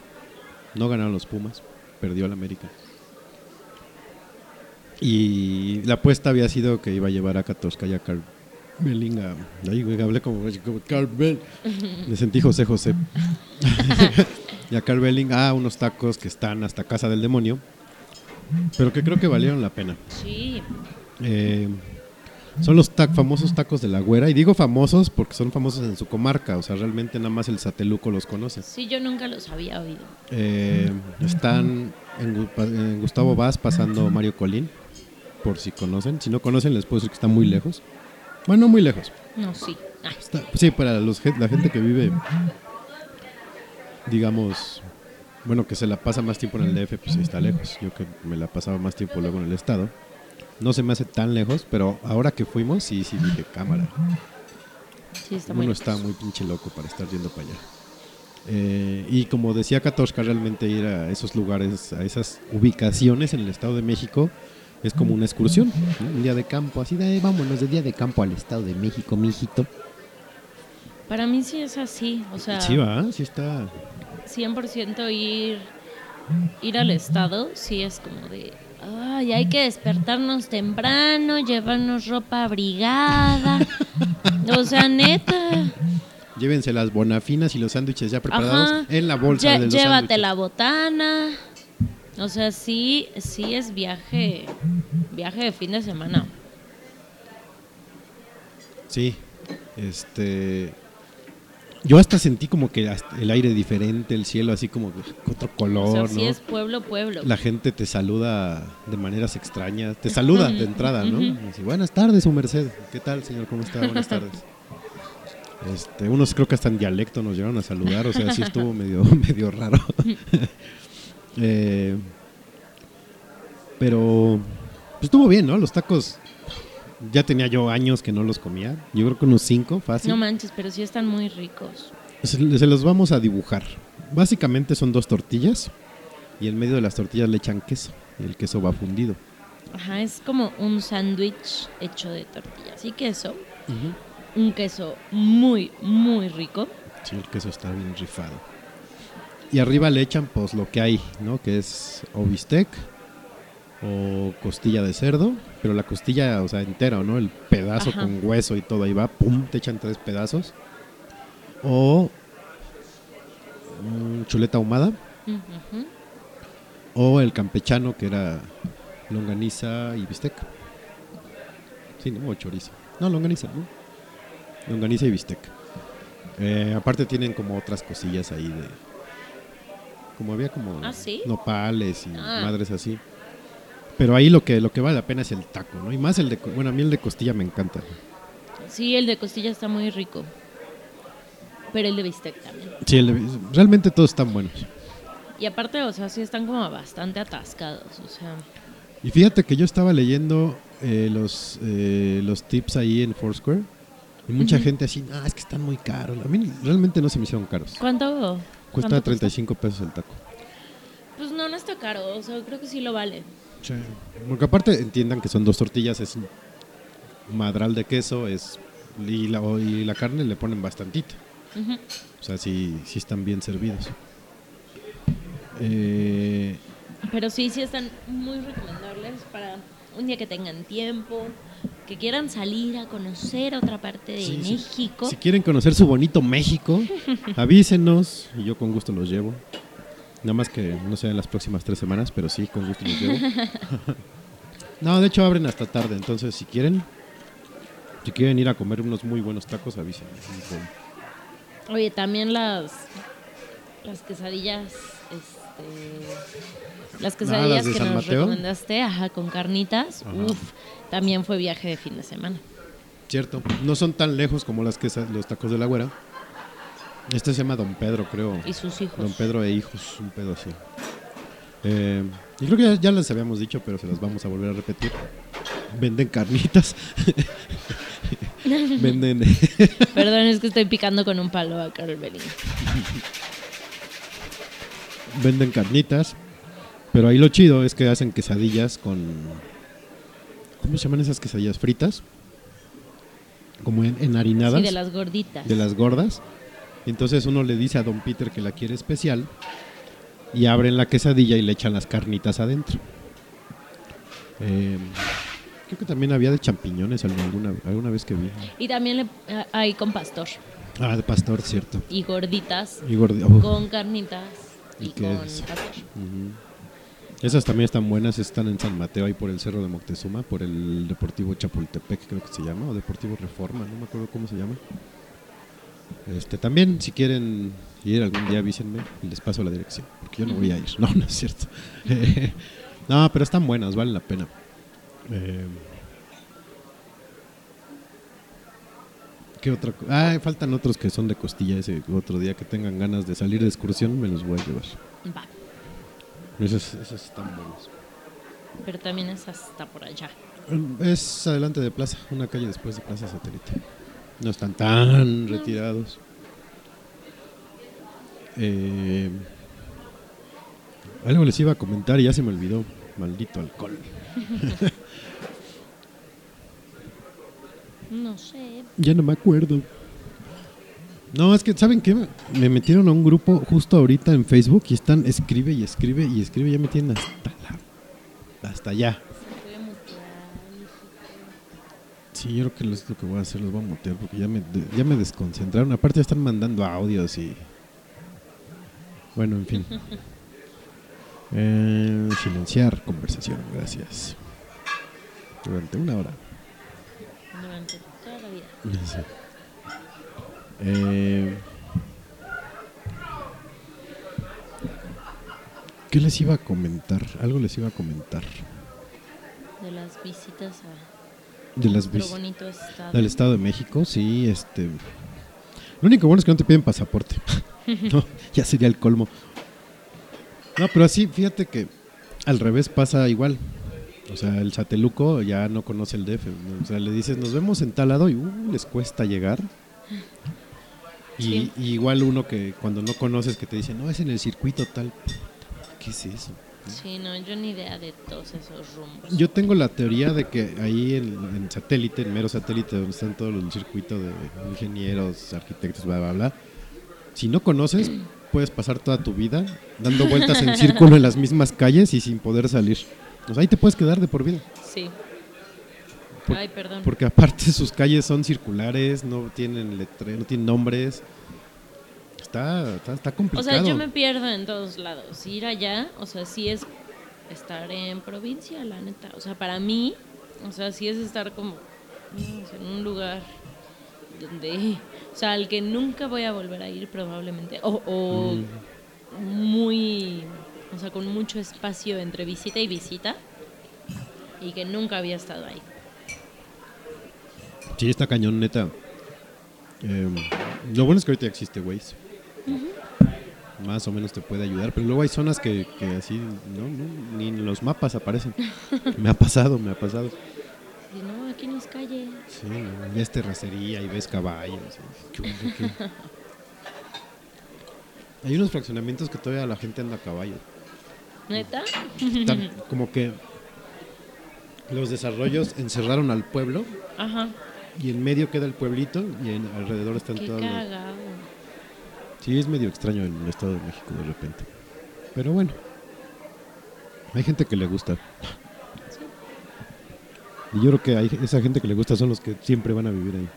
No ganaron los Pumas, perdió el América. Y la apuesta había sido que iba a llevar a Katorska y a Carl Belling a... Ay, güey, hablé como, como Carl Bell. Me sentí José José. [laughs] y a Carl Belling a unos tacos que están hasta Casa del Demonio. Pero que creo que valieron la pena. Sí. Eh, son los tac- famosos tacos de la güera. Y digo famosos porque son famosos en su comarca. O sea, realmente nada más el sateluco los conoce. Sí, yo nunca los había oído. Eh, están en, Gustavo Vaz pasando Mario Colín. Por si conocen. Si no conocen, les puedo decir que está muy lejos. Bueno, no muy lejos. No, sí. Está- sí, para los, la gente que vive, digamos, bueno, que se la pasa más tiempo en el DF, pues sí está lejos. Yo que me la pasaba más tiempo luego en el estado. No se me hace tan lejos, pero ahora que fuimos, sí, sí dije cámara. sí, está muy Uno lejos. está muy pinche loco para estar yendo para allá. Eh, y como decía Katoshka, realmente ir a esos lugares, a esas ubicaciones en el Estado de México, es como una excursión, ¿no? un día de campo, así de "Ay, vámonos de día de campo al Estado de México, mijito. Para mí sí es así. O sea, Sí, va, sí está. 100% ir, ir al estado, sí es como de, ay, hay que despertarnos temprano, llevarnos ropa abrigada. o sea, neta. Llévense las bonafinas y los sándwiches ya preparados Ajá. en la bolsa Lle- de los Llévate sándwiches. la botana. O sea, sí, sí es viaje, viaje de fin de semana. Sí, este... Yo hasta sentí como que el aire diferente, el cielo así como otro color, O sea, ¿no? sí es pueblo, pueblo. La gente te saluda de maneras extrañas. Te saluda de entrada, ¿no? Ujú. Y dice, buenas tardes, su merced. ¿Qué tal, señor? ¿Cómo está? Buenas tardes. Este, unos creo que hasta en dialecto nos llegaron a saludar, o sea, sí estuvo medio, [laughs] medio raro. [laughs] Eh, pero pues, estuvo bien, ¿no? Los tacos, ya tenía yo años que no los comía. Yo creo que unos cinco, fácil. No manches, pero sí están muy ricos. Se, se los vamos a dibujar. Básicamente son dos tortillas y en medio de las tortillas le echan queso y el queso va fundido. Ajá, es como un sándwich hecho de tortillas y queso. Un queso muy, muy rico. Sí, el queso está bien rifado. Y arriba le echan pues lo que hay, ¿no? Que es o bistec o costilla de cerdo, pero la costilla, o sea, entera, ¿no? El pedazo Ajá. con hueso y todo ahí va, pum, te echan tres pedazos. O mm, chuleta ahumada o el campechano que era longaniza y bistec. Sí, ¿no? O chorizo. No, longaniza, ¿no? Longaniza y bistec. Eh, aparte tienen como otras cosillas ahí de... Como había como ¿Ah, sí? nopales y Ah. madres así. Pero ahí lo que, lo que vale la pena es el taco, ¿no? Y más el de... Bueno, a mí el de costilla me encanta. Sí, el de costilla está muy rico. Pero el de bistec también. Sí, el de- realmente todos están buenos. Y aparte, o sea, sí están como bastante atascados. O sea, Y fíjate que yo estaba leyendo eh, los, eh, los tips ahí en Foursquare. Y mucha gente así, ah, es que están muy caros. A mí realmente no se me hicieron caros. ¿cuánto? Cuesta cuánto 35 pesos el taco. Pues no, no está caro. O sea, creo que sí lo vale. Porque aparte entiendan que son dos tortillas, es un madral de queso, es y la, y la carne le ponen bastantito. Ujú. O sea, sí, sí están bien servidos. Eh, Pero sí, sí están muy recomendables para un día que tengan tiempo, que quieran salir a conocer otra parte de Sí. México. Si quieren conocer su bonito México, [laughs] avísenos y yo con gusto los llevo. Nada más que no sea en las próximas tres semanas, pero sí, con gusto los llevo. [laughs] no, de hecho abren hasta tarde, entonces si quieren, si quieren ir a comer unos muy buenos tacos, avísenme. Oye, también las las quesadillas, este, las quesadillas Ah, ¿las que nos Mateo? recomendaste, ajá, con carnitas, Ajá. uf, también fue viaje de fin de semana. Cierto, no son tan lejos como las que los tacos de la güera. Este se llama Don Pedro, creo. Y sus hijos. Don Pedro e hijos, un pedo así. Eh, y creo que ya, ya les habíamos dicho, pero se las vamos a volver a repetir. Venden carnitas. [laughs] Venden. Perdón, es que estoy picando con un palo a Carol Belling. [laughs] venden carnitas. Pero ahí lo chido es que hacen quesadillas con. ¿Cómo se llaman esas quesadillas? Fritas. Como en, enharinadas. Sí, de las gorditas. de las gordas. Entonces uno le dice a Don Peter que la quiere especial y abren la quesadilla y le echan las carnitas adentro. Eh, creo que también había de champiñones alguna, alguna vez que vi. Y también le, ah, hay con pastor. Ah, de pastor, cierto. Y gorditas Y gordi- oh, con carnitas y, ¿Y qué con es? pastor. Esas también están buenas, están en San Mateo, ahí por el Cerro de Moctezuma, por el Deportivo Chapultepec, creo que se llama, o Deportivo Reforma, no me acuerdo cómo se llama. Este, también, si quieren ir algún día, avísenme y les paso la dirección, porque yo no voy a ir. [laughs] No, no es cierto. [laughs] no, pero están buenas, valen la pena. Eh, ¿Qué otra Ah, faltan otros que son de costilla ese otro día que tengan ganas de salir de excursión, me los voy a llevar. Va. Esos, esos están buenos. Pero también es hasta por allá. Es adelante de Plaza, una calle después de Plaza Satélite. No están tan retirados. Eh, algo les iba a comentar y ya se me olvidó. Maldito alcohol. [laughs] No sé. Ya no me acuerdo. No, es que, ¿saben qué? Me metieron a un grupo justo ahorita en Facebook y están, escribe y escribe y escribe. Ya me tienen hasta la. Hasta allá. Sí, yo creo que es lo que voy a hacer, los voy a mutear porque ya me, ya me desconcentraron. Aparte ya están mandando audios y... Bueno, en fin. [laughs] Eh, silenciar conversación, gracias. Durante una hora. Durante toda la vida. Sí. Eh, ¿Qué les iba a comentar? Algo les iba a comentar. De las visitas a De las nuestro vis- bonito estado. Del Estado de México, sí, este. Lo único bueno es que no te piden pasaporte. [laughs] no, ya sería el colmo. No, pero así, fíjate que al revés pasa igual. O sea, el sateluco ya no conoce el DF. ¿no? O sea, le dices, nos vemos en tal lado y uh, les cuesta llegar. [laughs] Y igual uno que cuando no conoces que te dice, no, es en el circuito tal. ¿Qué es eso? Sí, no, yo ni idea de todos esos rumbos. Yo tengo la teoría de que ahí en, en satélite, en mero satélite, donde están todos los circuitos de ingenieros, arquitectos, bla, bla, bla, si no conoces, puedes pasar toda tu vida dando vueltas en [laughs] círculo en las mismas calles y sin poder salir. O sea, ahí te puedes quedar de por vida. Sí. Por- Ay, perdón. Porque aparte sus calles son circulares, no tienen letre, no tienen nombres. Está, está, está O complicado. sea, yo me pierdo en todos lados. Ir allá, o sea, sí es estar en provincia, la neta. O sea, para mí, o sea, sí es estar como no sé, en un lugar donde, o sea, al que nunca voy a volver a ir probablemente. O, o Mm. muy, o sea, con mucho espacio entre visita y visita. Y que nunca había estado ahí. Sí, está cañón, neta. Eh, lo bueno es que ahorita existe Waze. Más o menos te puede ayudar, pero luego hay zonas que, que así, no, no, ni en los mapas aparecen. [laughs] me ha pasado, me ha pasado. Y no, aquí no es calle. Sí, no, ves terracería y ves caballos. [laughs] Hay unos fraccionamientos que todavía la gente anda a caballo. ¿Neta? [laughs] Como que los desarrollos encerraron al pueblo Ajá. y en medio queda el pueblito y en, alrededor están Qué cagado. Sí, es medio extraño en el Estado de México de repente. Pero bueno. Hay gente que le gusta. Y yo creo que hay esa gente que le gusta son los que siempre van a vivir ahí.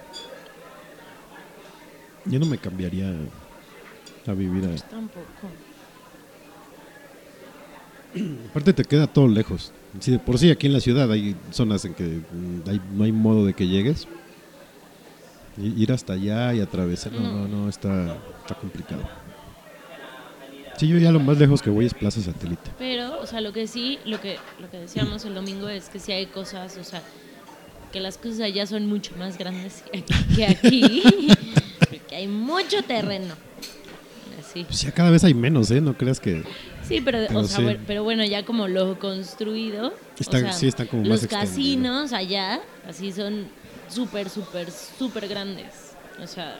Yo no me cambiaría a vivir ahí. Tampoco. Aparte te queda todo lejos. Si de por sí aquí en la ciudad hay zonas en que mm, hay- no hay modo de que llegues. Y- Ir hasta allá y atravesar, no, no, no, está, está complicado. Sí, yo ya lo más lejos que voy es Plaza Satélite. Pero, o sea, lo que sí, lo que, lo que decíamos el domingo es que sí hay cosas, o sea, que las cosas allá son mucho más grandes que aquí. Que [laughs] hay mucho terreno. Así. Pues ya cada vez hay menos, ¿eh? No creas que... Sí, pero, Pero o sea, sí. bueno, pero bueno, ya como lo construido. Está- o sea, sí, está como Los más casinos allá, así son súper, súper, súper grandes. O sea,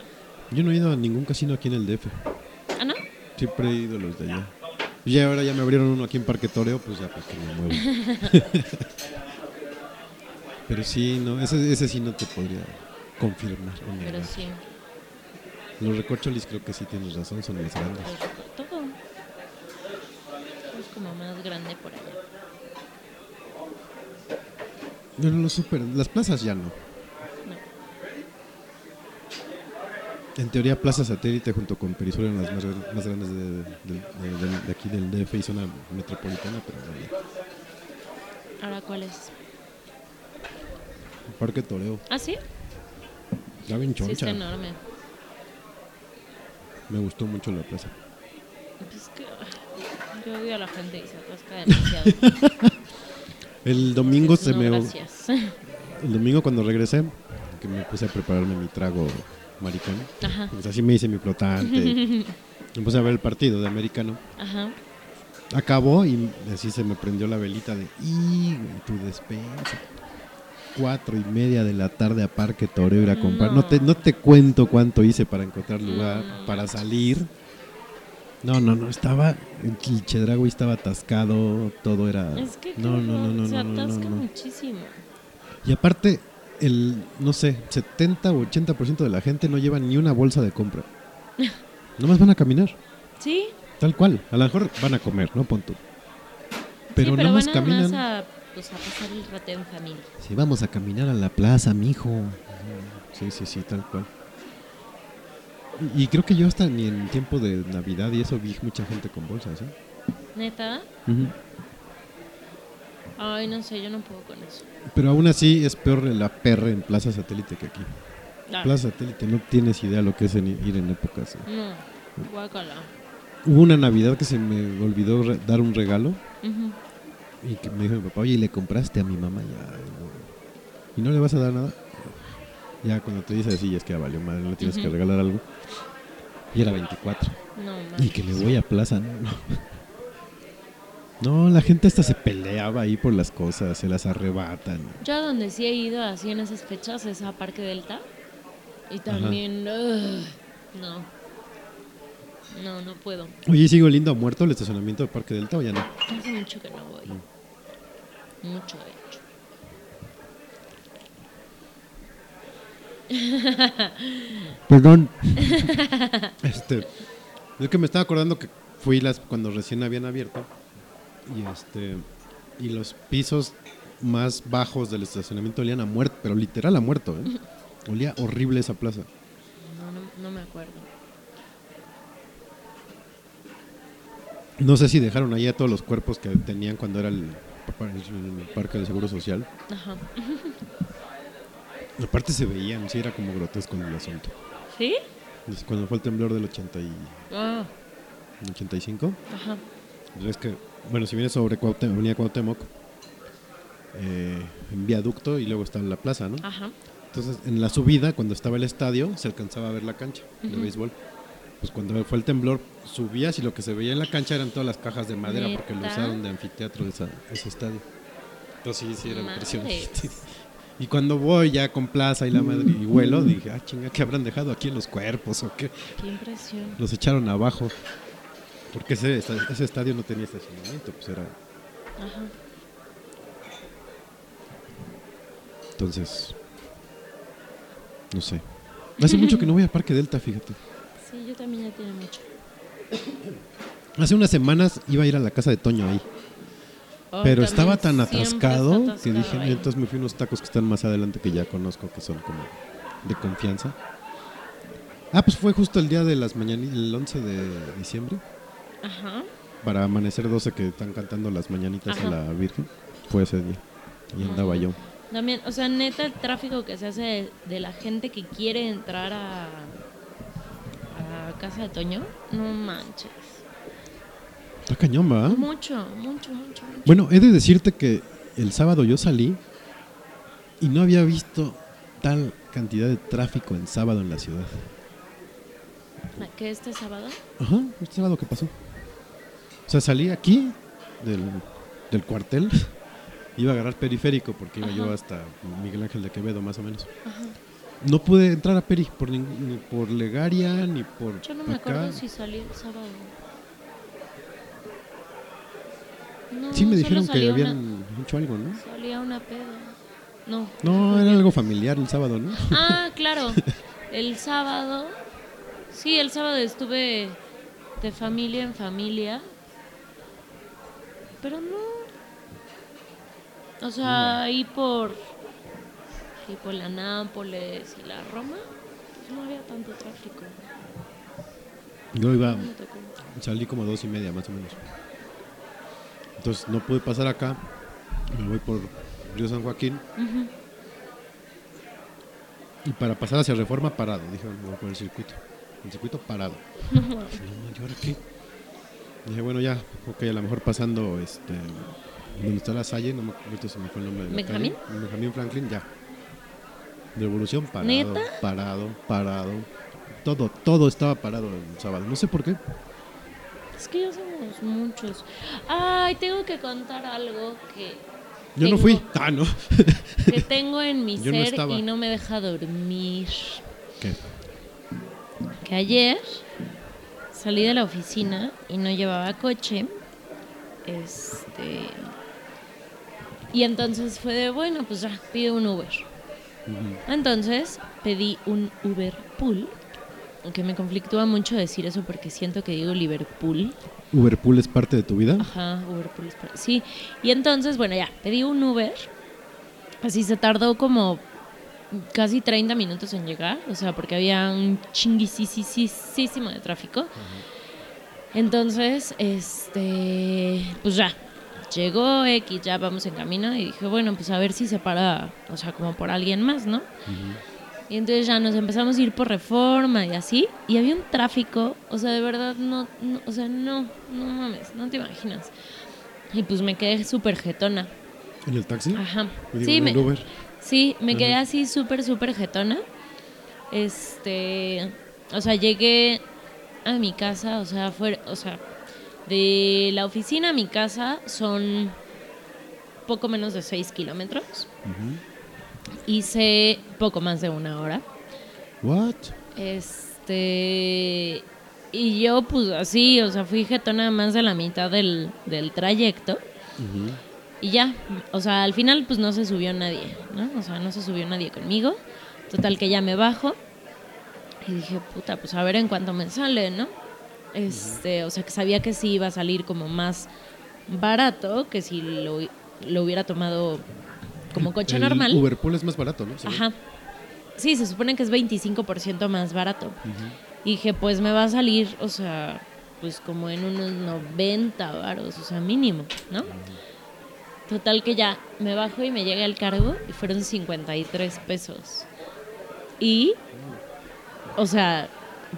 Yo no he ido a ningún casino aquí en el DF. ah, ¿no? Siempre he ido a los de allá. Y ya ahora ya me abrieron uno aquí en Parque Toreo, pues ya para que me muevo. [laughs] Pero sí, no, ese, ese sí no te podría confirmar. Pero sí, Los recorcholis creo que sí tienes razón, son más grandes. pues. Es como más grande por allá. Pero los super, las plazas ya no. No. En teoría, Plaza Satélite junto con Perisur eran las más, gran- más grandes de, de- de- de- de aquí del DF y zona metropolitana, pero no. ¿Ahora cuál es? Parque Toreo, ¿Ah, sí? está bien Sí, está choncha. enorme. Me gustó mucho la plaza. Pues que yo odio a la gente y se atasca demasiado. [laughs] El domingo se no, me... gracias. [laughs] El domingo cuando regresé, que me puse a prepararme mi trago americano, Ajá, pues así me hice mi flotante. [laughs] me puse a ver el partido de americano. ajá. Acabó y así se me prendió la velita de ¡y tu despensa! Cuatro y media de la tarde a Parque Toreo ir a comprar. No, te, no te cuento cuánto hice para encontrar lugar, para salir. No, no, no, estaba. El Chedragui estaba atascado, todo era. Es que no, no, no, no, se no, atasca no, muchísimo. Y aparte, el, no sé, 70 o 80% de la gente no lleva ni una bolsa de compra. [laughs] Nomás van a caminar, ¿Sí? tal cual. A lo mejor van a comer, ¿no? Punto. Pero sí, pero nomás van caminan. a, pues, a pasar el en familia. Sí, vamos a caminar a la plaza, mijo. Sí, sí, sí, tal cual. Y creo que yo hasta ni en tiempo de Navidad y eso vi mucha gente con bolsas, ¿eh? ¿Neta? Ay, no sé, yo no puedo con eso. Pero aún así es peor la perra en Plaza Satélite que aquí. Plaza Satélite, no tienes idea lo que es en- ir en épocas. ¿eh? No, guácala. Hubo una Navidad que se me olvidó dar un regalo y que me dijo mi papá, oye, ¿y le compraste a mi mamá ya? ¿Y no le vas a dar nada? Ya cuando te dice así, ya es que ya valió madre, no le tienes que regalar algo. Y era 24. No, Y mames. que me voy a plaza, no, no. La gente hasta se peleaba ahí por las cosas, se las arrebatan. Yo a donde sí he ido así en esas fechas es a Parque Delta. Y también. no. No, no puedo. Oye, ¿y ¿sigo lindo muerto el estacionamiento del Parque Delta o ya no? Hace mucho que no voy. Mucho, de hecho. [laughs] Perdón. [laughs] este, es que me estaba acordando que fui las cuando recién habían abierto y este y los pisos más bajos del estacionamiento olían a muerto, pero literal a muerto, ¿eh? [laughs] Olía horrible esa plaza. No, no, no me acuerdo. No sé si dejaron ahí a todos los cuerpos que tenían cuando era el, el parque del Seguro Social. Ajá. Aparte se veían, sí era como grotesco el asunto. ¿Sí? Cuando fue el temblor del 80 y Ah, 85, ajá. es que, bueno, si vienes sobre Cuauhtémoc, Avenida Cuauhtémoc, eh, en viaducto y luego está la plaza, ¿no? Ajá. Entonces, en la subida, cuando estaba el estadio, se alcanzaba a ver la cancha de béisbol. Pues cuando fue el temblor, subías y lo que se veía en la cancha eran todas las cajas de madera porque lo usaron de anfiteatro esa- ese estadio. Entonces sí, sí era impresionante. Y cuando voy ya con plaza y la madre y vuelo, dije, ah, chinga, ¿qué habrán dejado aquí en los cuerpos o qué? Qué impresión. Los echaron abajo. Porque ese, ese estadio no tenía estacionamiento, pues era... Ajá. Entonces, no sé. Hace mucho que no voy a Parque Delta, fíjate. Sí, yo también ya tiene mucho. Hace unas semanas iba a ir a la casa de Toño ahí. Ay, Pero estaba tan atascado, está que dije, atascado ahí. entonces me fui a unos tacos que están más adelante que ya conozco, que son como de confianza. Ah, pues fue justo el día de las mañanitas, el 11 de diciembre, Ajá. para amanecer 12 que están cantando las mañanitas Ajá. a la Virgen. Fue ese día. Y andaba yo. También, o sea, neta, el tráfico que se hace de, de la gente que quiere entrar a, a Casa de Toño, no manches. Está cañón, ¿va? Mucho, mucho, mucho, mucho. Bueno, he de decirte que el sábado yo salí y no había visto tal cantidad de tráfico en sábado en la ciudad. ¿Qué este sábado? Ajá, este sábado que pasó. O sea, salí aquí del, del cuartel, [laughs] iba a agarrar periférico porque iba yo Ajá. hasta Miguel Ángel de Quevedo más o menos. No pude entrar a Peri por ning- ni por Legaria ni por Yo no me acá. acuerdo si salí el sábado. No, Sí me dijeron que habían Una, hecho algo, ¿no? salía una peda. No. No, era algo familiar el sábado, ¿no? Ah, [laughs] claro. El sábado. Sí, el sábado estuve de familia en familia. Pero no. O sea, ahí por. Y por la Nápoles y la Roma. pues no había tanto tráfico. Yo iba, salí como dos y media más o menos. Entonces no pude pasar acá. Me voy por Río San Joaquín. Y para pasar hacia Reforma, parado. Dije, voy por el circuito. El circuito parado. No, [laughs] Dije, no, ¿y ahora qué? Dije, bueno, ya, ok, a lo mejor pasando este, donde está la Salle, no me acuerdo si me fue el nombre de la ¿Benjamín? calle. Benjamín Franklin, ya. Revolución parado, ¿Neta? parado, parado. Todo, todo estaba parado el sábado. No sé por qué. Es que ya somos muchos. Ay, tengo que contar algo que, Yo no fui. Ah, no. [laughs] que tengo en mi Yo ser y no me deja dormir. ¿Qué? Que ayer salí de la oficina y no llevaba coche. Este. Y entonces fue de, bueno, pues ya, pide un Uber. Entonces pedí un Uber Pool. Que me conflictúa mucho decir eso porque siento que digo Liverpool. ¿Uberpool es parte de tu vida? Ajá, Uber Pool. es para- Sí. Y entonces, bueno, ya, pedí un Uber. Así se tardó como casi 30 minutos en llegar. O sea, porque había un chinguisísimo de tráfico. Entonces, este, pues ya, llegó X, ya vamos en camino y dije, bueno, pues a ver si se para, o sea, como por alguien más, ¿no? Y entonces ya nos empezamos a ir por reforma y así, y había un tráfico, o sea, de verdad, no, no o sea, no, no mames, no te imaginas. Y pues me quedé súper jetona. ¿En el taxi? Ajá. Digo, Sí, me, Uber. sí, me quedé así súper, súper jetona. Este, o sea, llegué a mi casa, o sea, fue, o sea, de la oficina a mi casa son poco menos de 6 kilómetros. Hice poco más de una hora. What? Este. Y yo, pues así, o sea, fui jetona más de la mitad del, del trayecto. Y ya, o sea, al final, pues no se subió nadie, ¿no? O sea, no se subió nadie conmigo. Total, que ya me bajo. Y dije, puta, pues a ver en cuánto me sale, ¿no? Este, o sea, que sabía que sí iba a salir como más barato que si lo, lo hubiera tomado como coche El normal. Uberpool es más barato, ¿no? Ajá. Sí, se supone que es 25% más barato. Y dije, pues me va a salir, o sea, pues como en unos 90 varos, o sea, mínimo, ¿no? Total que ya me bajo y me llega el cargo y fueron 53 pesos. Y, o sea,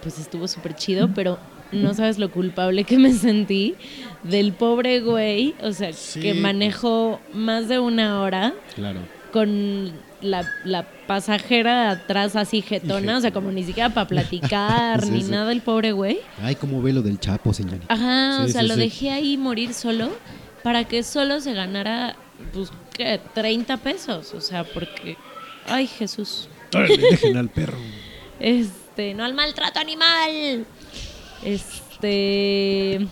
pues estuvo súper chido, pero no sabes lo culpable que me sentí del pobre güey, o sea, Sí, que pues. manejó más de una hora Claro. con la, la pasajera de atrás así jetona, o sea, como ni siquiera para platicar [laughs] Sí, ni sí. nada el pobre güey. Ay, cómo ve lo del Chapo, señorita. Ajá, o sea, lo dejé ahí morir solo para que solo se ganara, pues, ¿qué? 30 pesos, o sea, porque, ay, Jesús. Dejen al perro. [laughs] Este, no al maltrato animal. Este,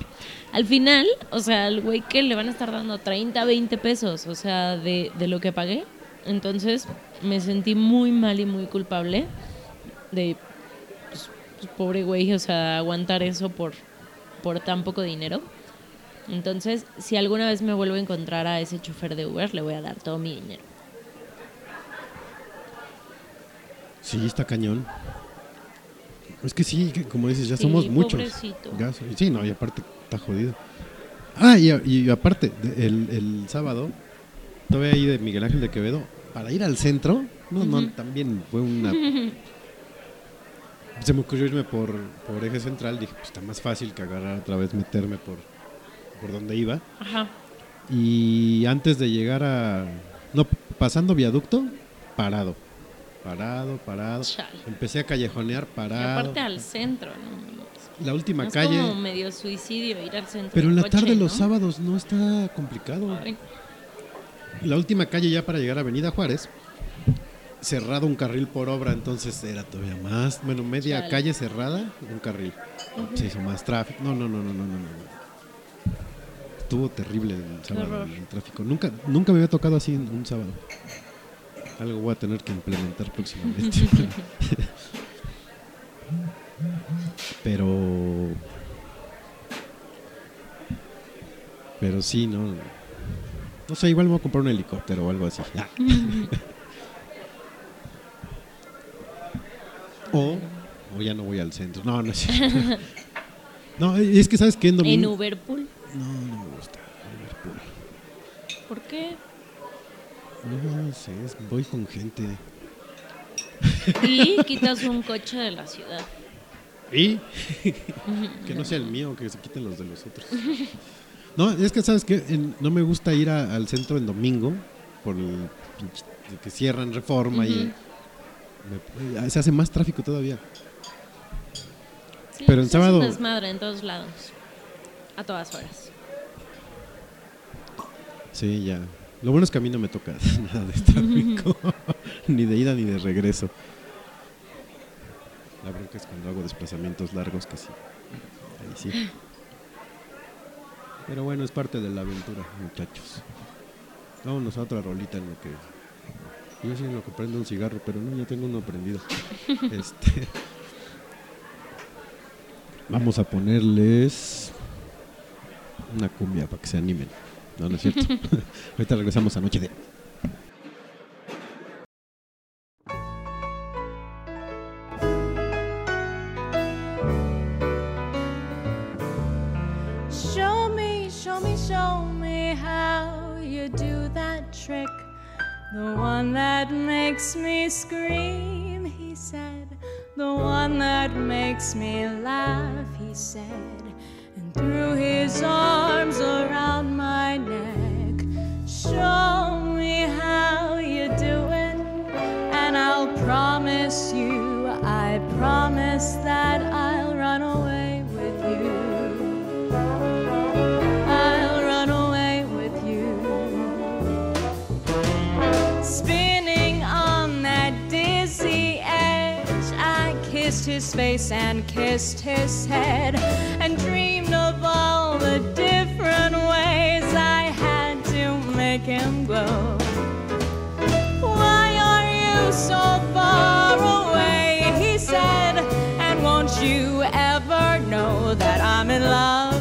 al final, o sea, al güey que le van a estar dando 30, 20 pesos, o sea, de, de lo que pagué. Entonces, me sentí muy mal y muy culpable de, pues, pues, pobre güey, o sea, aguantar eso por, por tan poco dinero. Entonces, si alguna vez me vuelvo a encontrar a ese chofer de Uber, le voy a dar todo mi dinero. Sí, está cañón. Es que sí, como dices, ya Sí, somos muchos. Ya sí, no, y aparte está jodido. Ah, y, y aparte, el, el sábado, todavía ahí de Miguel Ángel de Quevedo, para ir al centro, no, no, también fue una... [laughs] Se me ocurrió irme por, por eje central, dije, pues está más fácil que agarrar otra vez, meterme por, por donde iba. Ajá. Y antes de llegar a... No, pasando viaducto, parado. Parado, parado. Chale. Empecé a callejonear, Y parado. aparte al centro, ¿no? La última es calle... como medio suicidio ir al centro. Pero en la coche, tarde los sábados no está complicado. Ay, La última calle ya para llegar a Avenida Juárez, cerrado un carril por obra, entonces era todavía más, bueno, media Chale. calle cerrada, un carril. Se hizo más tráfico. No, no, no, no, no, no. no. Estuvo terrible el sábado el tráfico. Nunca, nunca me había tocado así en un sábado. Algo voy a tener que implementar próximamente. [laughs] Pero Pero sí, no. No sé, igual me voy a comprar un helicóptero o algo así. [laughs] o, o ya no voy al centro. No, no es cierto. No, es que sabes que en En domingo. Uberpool. No, no me gusta. Liverpool. ¿Por qué? No sé, voy con gente. Y quitas un coche de la ciudad. ¿Y? [laughs] que no sea el mío, que se quiten los de los otros. No, es que sabes que no me gusta ir a- al centro en domingo por el pinche- que cierran reforma y me- se hace más tráfico todavía. Sí, Pero en pues es sábado- un desmadre en todos lados. A todas horas. Sí, ya. Lo bueno es que a mí no me toca [laughs] nada de tráfico, [laughs] ni de ida ni de regreso. La bronca es cuando hago desplazamientos largos que sí. Ahí sí. Pero bueno, es parte de la aventura, muchachos. Vámonos a otra rolita en lo que. Yo sí en lo que prendo un cigarro, pero no, ya tengo uno prendido. [laughs] este. Vamos a ponerles una cumbia para que se animen. No, no es cierto. [laughs] Ahorita regresamos a de. Show me, show me, show me how you do that trick. The one that makes me scream, he said. The one that makes me laugh, he said. Promise you, I promise that I his face and kissed his head, and dreamed of all the different ways I had to make him go. Why are you so far away? He said, and won't you ever know that I'm in love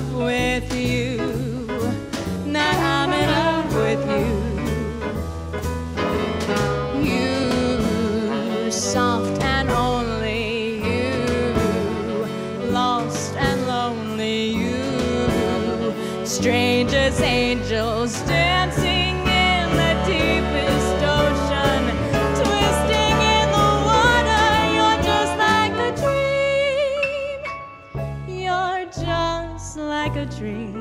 strangers, angels dancing in the deepest ocean, twisting in the water. You're just like a dream. You're just like a dream.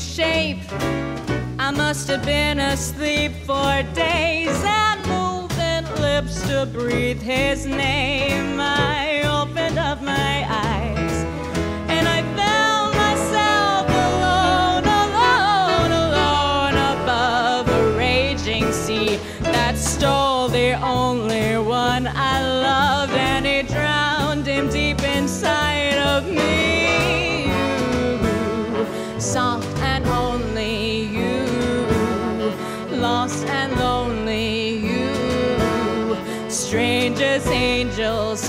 Shape. I must have been asleep for days and moving lips to breathe his name. I angels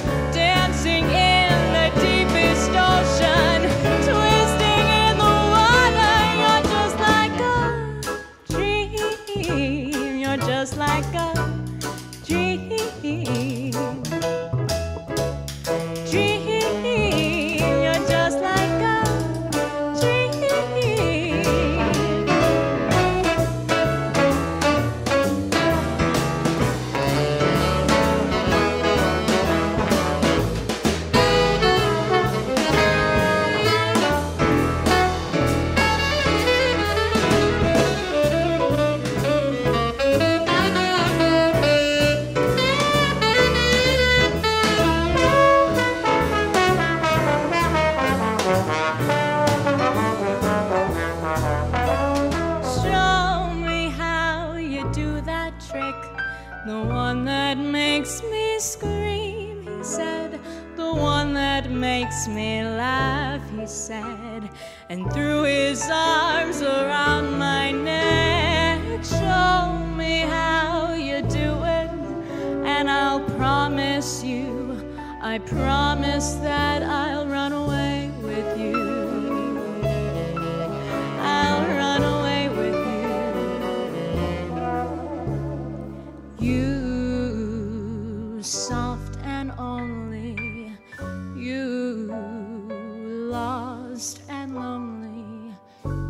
you. Soft and only, you, lost and lonely,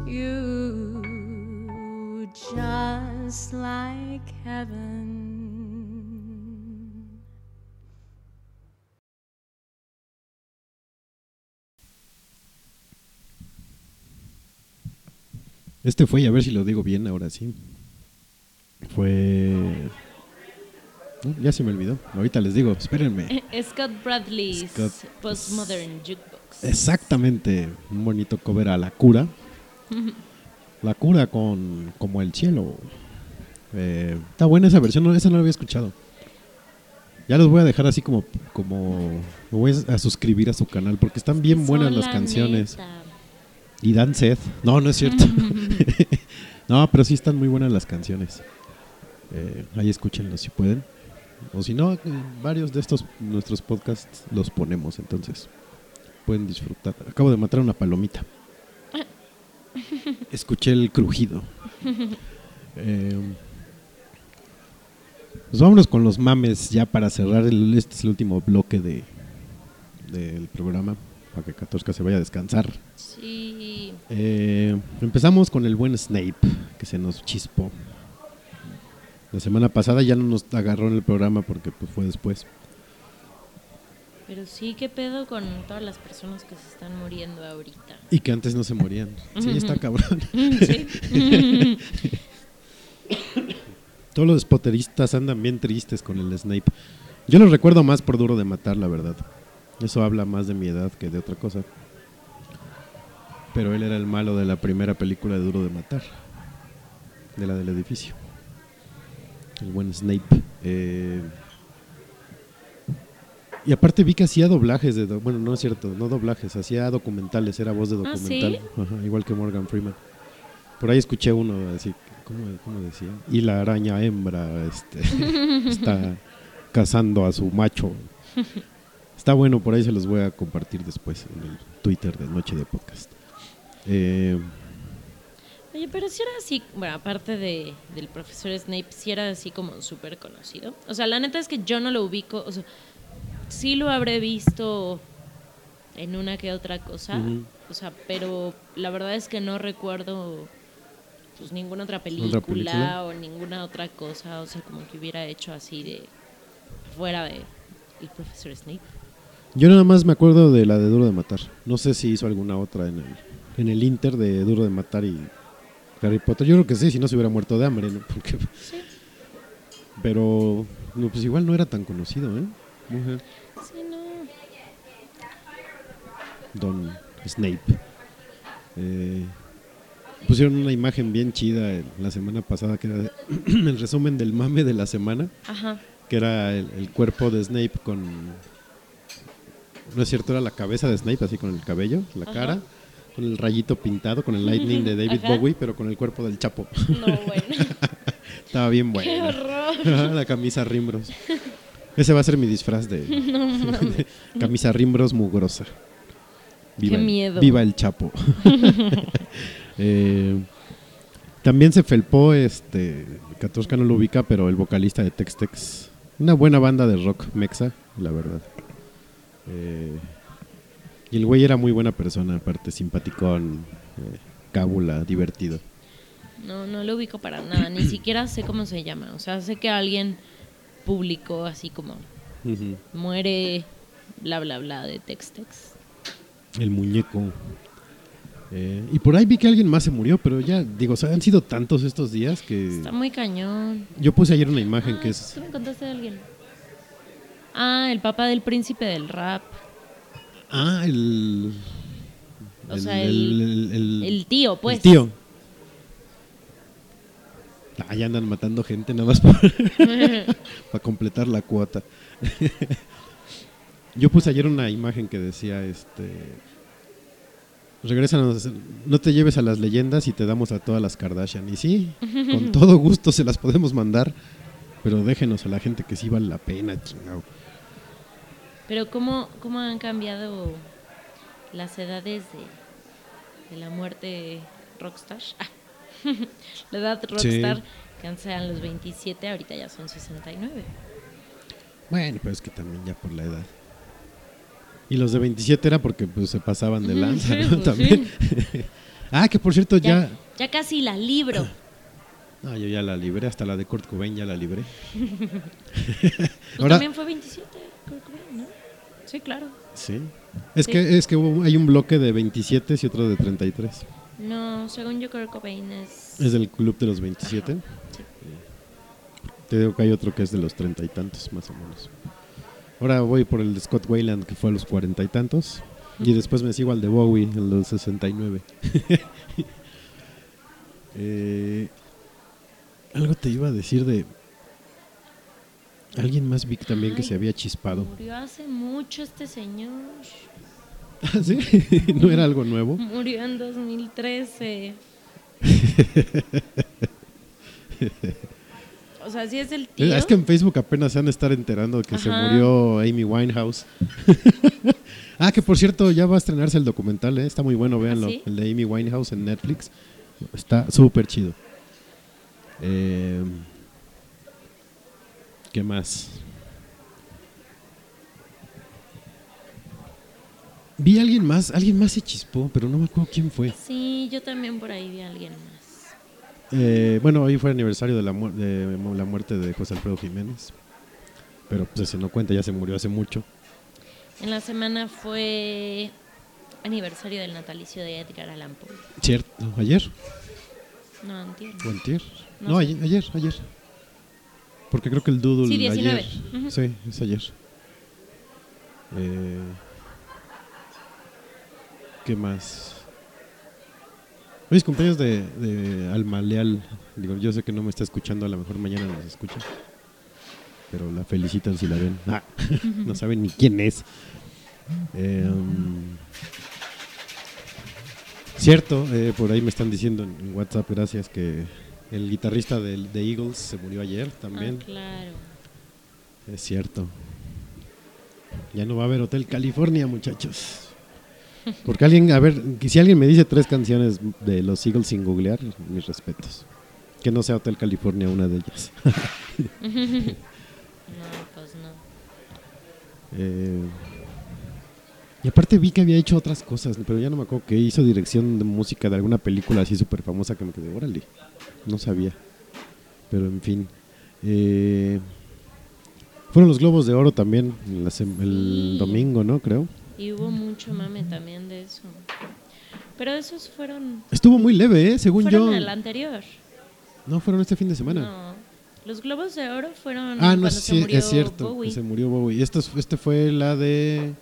you, just like heaven. Este fue, a ver si lo digo bien ahora sí. Fue. Ya se me olvidó. Ahorita les digo, espérenme. Scott Bradley's Scott- Postmodern Jukebox. Exactamente. Un bonito cover a La Cura. [laughs] La Cura con Como el Cielo. Eh, está buena esa versión, no, esa no la había escuchado. Ya los voy a dejar así como, como me voy a suscribir a su canal porque están bien buenas Son las la canciones. neta. Y dan sed. No, no es cierto. [laughs] [laughs] no, pero sí están muy buenas las canciones. Eh, ahí escúchenlos si pueden. O si no, varios de estos nuestros podcasts los ponemos, entonces pueden disfrutar. Acabo de matar una palomita. [laughs] Escuché el crujido. Eh, pues vámonos con los mames ya para cerrar. El, este es el último bloque de del programa para que Katorska se vaya a descansar. Sí. Eh, empezamos con el buen Snape, que se nos chispó. La semana pasada ya no nos agarró en el programa porque pues, fue después. Pero sí, ¿qué pedo con todas las personas que se están muriendo ahorita? Y que antes no se morían. Sí, está cabrón. [laughs] Sí. [laughs] Todos los potteristas andan bien tristes con el Snape. Yo los recuerdo más por Duro de Matar, la verdad. Eso habla más de mi edad que de otra cosa. Pero él era el malo de la primera película de Duro de Matar. De la del edificio. El buen Snape. Eh, y aparte vi que hacía doblajes de... do- Bueno, no es cierto, no doblajes, hacía documentales, era voz de ¿Ah, documental. sí? Ajá, igual que Morgan Freeman. Por ahí escuché uno así, ¿cómo, cómo decía? Y la araña hembra este, [laughs] está cazando a su macho. Está bueno, por ahí se los voy a compartir después en el Twitter de Noche de Podcast. Eh, Oye, pero si era así, bueno, aparte de, del profesor Snape, si era así como súper conocido. O sea, la neta es que yo no lo ubico, o sea, sí lo habré visto en una que otra cosa, o sea, pero la verdad es que no recuerdo pues ninguna otra película, película? o ninguna otra cosa, o sea, como que hubiera hecho así de fuera de el profesor Snape. yo nada más me acuerdo de la de Duro de Matar. No sé si hizo alguna otra en el, en el Inter de Duro de Matar y Harry Potter. Yo creo que sí, si no se hubiera muerto de hambre. ¿no? Porque- Pero no, pues igual no era tan conocido, ¿eh? Sí, no. Don Snape. Eh, pusieron una imagen bien chida la semana pasada que era [clears throat] el resumen del mame de la semana, Ajá. que era el, el cuerpo de Snape con... No es cierto, era la cabeza de Snape, así con el cabello, la Ajá. cara, con el rayito pintado, con el lightning de [laughs] David Ajá. Bowie, pero con el cuerpo del Chapo. No, bueno. [laughs] Estaba bien Qué bueno. horror. [laughs] la camisa Rimbros. Ese va a ser mi disfraz de, de camisa Rimbros mugrosa. Qué el- miedo. Viva el Chapo. Eh, también se felpó, este, Katorska no lo ubica, pero el vocalista de Tex Tex. Una buena banda de rock mexa, la verdad. Eh, y el güey era muy buena persona, aparte simpaticón, eh, cábula, divertido. No, no lo ubico para nada. Ni [clears throat] siquiera sé cómo se llama. O sea, sé que alguien publicó así como muere bla bla bla de Textex. El muñeco. Eh, y por ahí vi que alguien más se murió, pero ya, digo, o sea, han sido tantos estos días que... Está muy cañón. Yo puse ayer una imagen Ah, que es... ¿Tú me contaste de alguien? Ah, el papá del príncipe del rap. Ah, el... O sea, el- el, El tío, pues. el tío. Ah, ya andan matando gente nada más para, [laughs] para completar la cuota. [laughs] Yo puse ayer una imagen que decía, este... Regrésanos, no te lleves a las leyendas y te damos a todas las Kardashian. Y sí, con [laughs] todo gusto se las podemos mandar, pero déjenos a la gente que sí vale la pena, chingado. Pero ¿cómo, cómo han cambiado las edades de, de la muerte rockstar? Ah, [laughs] la edad rockstar, que antes eran los 27, ahorita ya son 69. Bueno, pero es que también ya por la edad. Y los de 27 era porque pues se pasaban de lanza, sí, ¿no? pues, También. [laughs] ah, que por cierto Ya, ya... ya casi la libro. [laughs] No, yo ya la libré, hasta la de Kurt Cobain ya la libré. Ahora- también fue 27, Kurt Cobain, ¿no? Sí, claro. Sí. Es Sí. que es que hubo- hay un bloque de 27 y otro de 33. No, según yo, Kurt Cobain es... Es del club de los 27. Te digo que hay otro que es de los treinta y tantos, más o menos. Ahora voy por el de Scott Wayland, que fue a los cuarenta y tantos. Y después me sigo al de Bowie, en los 69. [laughs] [laughs] Eh, algo te iba a decir de... Alguien más vi también que se había chispado. Murió hace mucho este señor. [laughs] ¿Ah, ¿Sí? [laughs] ¿No era algo nuevo? Murió en 2013. [laughs] o sea, sí es el tío. Es que en Facebook apenas se han de estar enterando que se murió Amy Winehouse. ah, que por cierto ya va a estrenarse el documental, ¿eh? está muy bueno, véanlo. sí? El de Amy Winehouse en Netflix. Está súper chido. Eh, ¿Qué más? Vi a alguien más, alguien más se chispó, pero no me acuerdo quién fue. Sí, yo también por ahí vi a alguien más. Eh, bueno, hoy fue aniversario de la, mu- de la muerte de José Alfredo Jiménez. Pero pues se no cuenta, ya se murió hace mucho. En la semana fue aniversario del natalicio de Edgar Allan Poe. ¿Cierto? ¿Ayer? No, entiendo. ¿O antier? No No, sé. ayer, ayer, ayer. Porque creo que el doodle Sí, 19. ayer. Sí, es ayer. Eh, ¿Qué más? Hoy es cumpleaños de, de Alma Leal. Digo, yo sé que no me está escuchando, a lo mejor mañana nos escucha. Pero la felicitan si la ven. Ah, [laughs] no saben ni quién es. Eh, um, cierto, eh, por ahí me están diciendo en en WhatsApp, gracias, que el guitarrista del- de, Eagles se murió ayer también. Ah, claro. Es cierto. Ya no va a haber Hotel California, muchachos. Porque alguien, a ver, si alguien me dice tres canciones de los Eagles sin googlear, mis respetos. Que no sea Hotel California una de ellas. [laughs] [laughs] No, pues no. Eh, y aparte vi que había hecho otras cosas, pero ya no me acuerdo que hizo dirección de música de alguna película así súper famosa que me quedé, órale, no sabía. Pero en fin. Eh, fueron los Globos de Oro también el domingo, ¿no? Creo. Y hubo mucho mame también de eso. Pero esos fueron, Estuvo muy leve, ¿eh? Según fueron yo. el anterior. No, fueron este fin de semana. No. Los globos de oro fueron ah, no, sí, se murió es cierto. Bowie. Se murió Bowie. Esto, es- este fue la de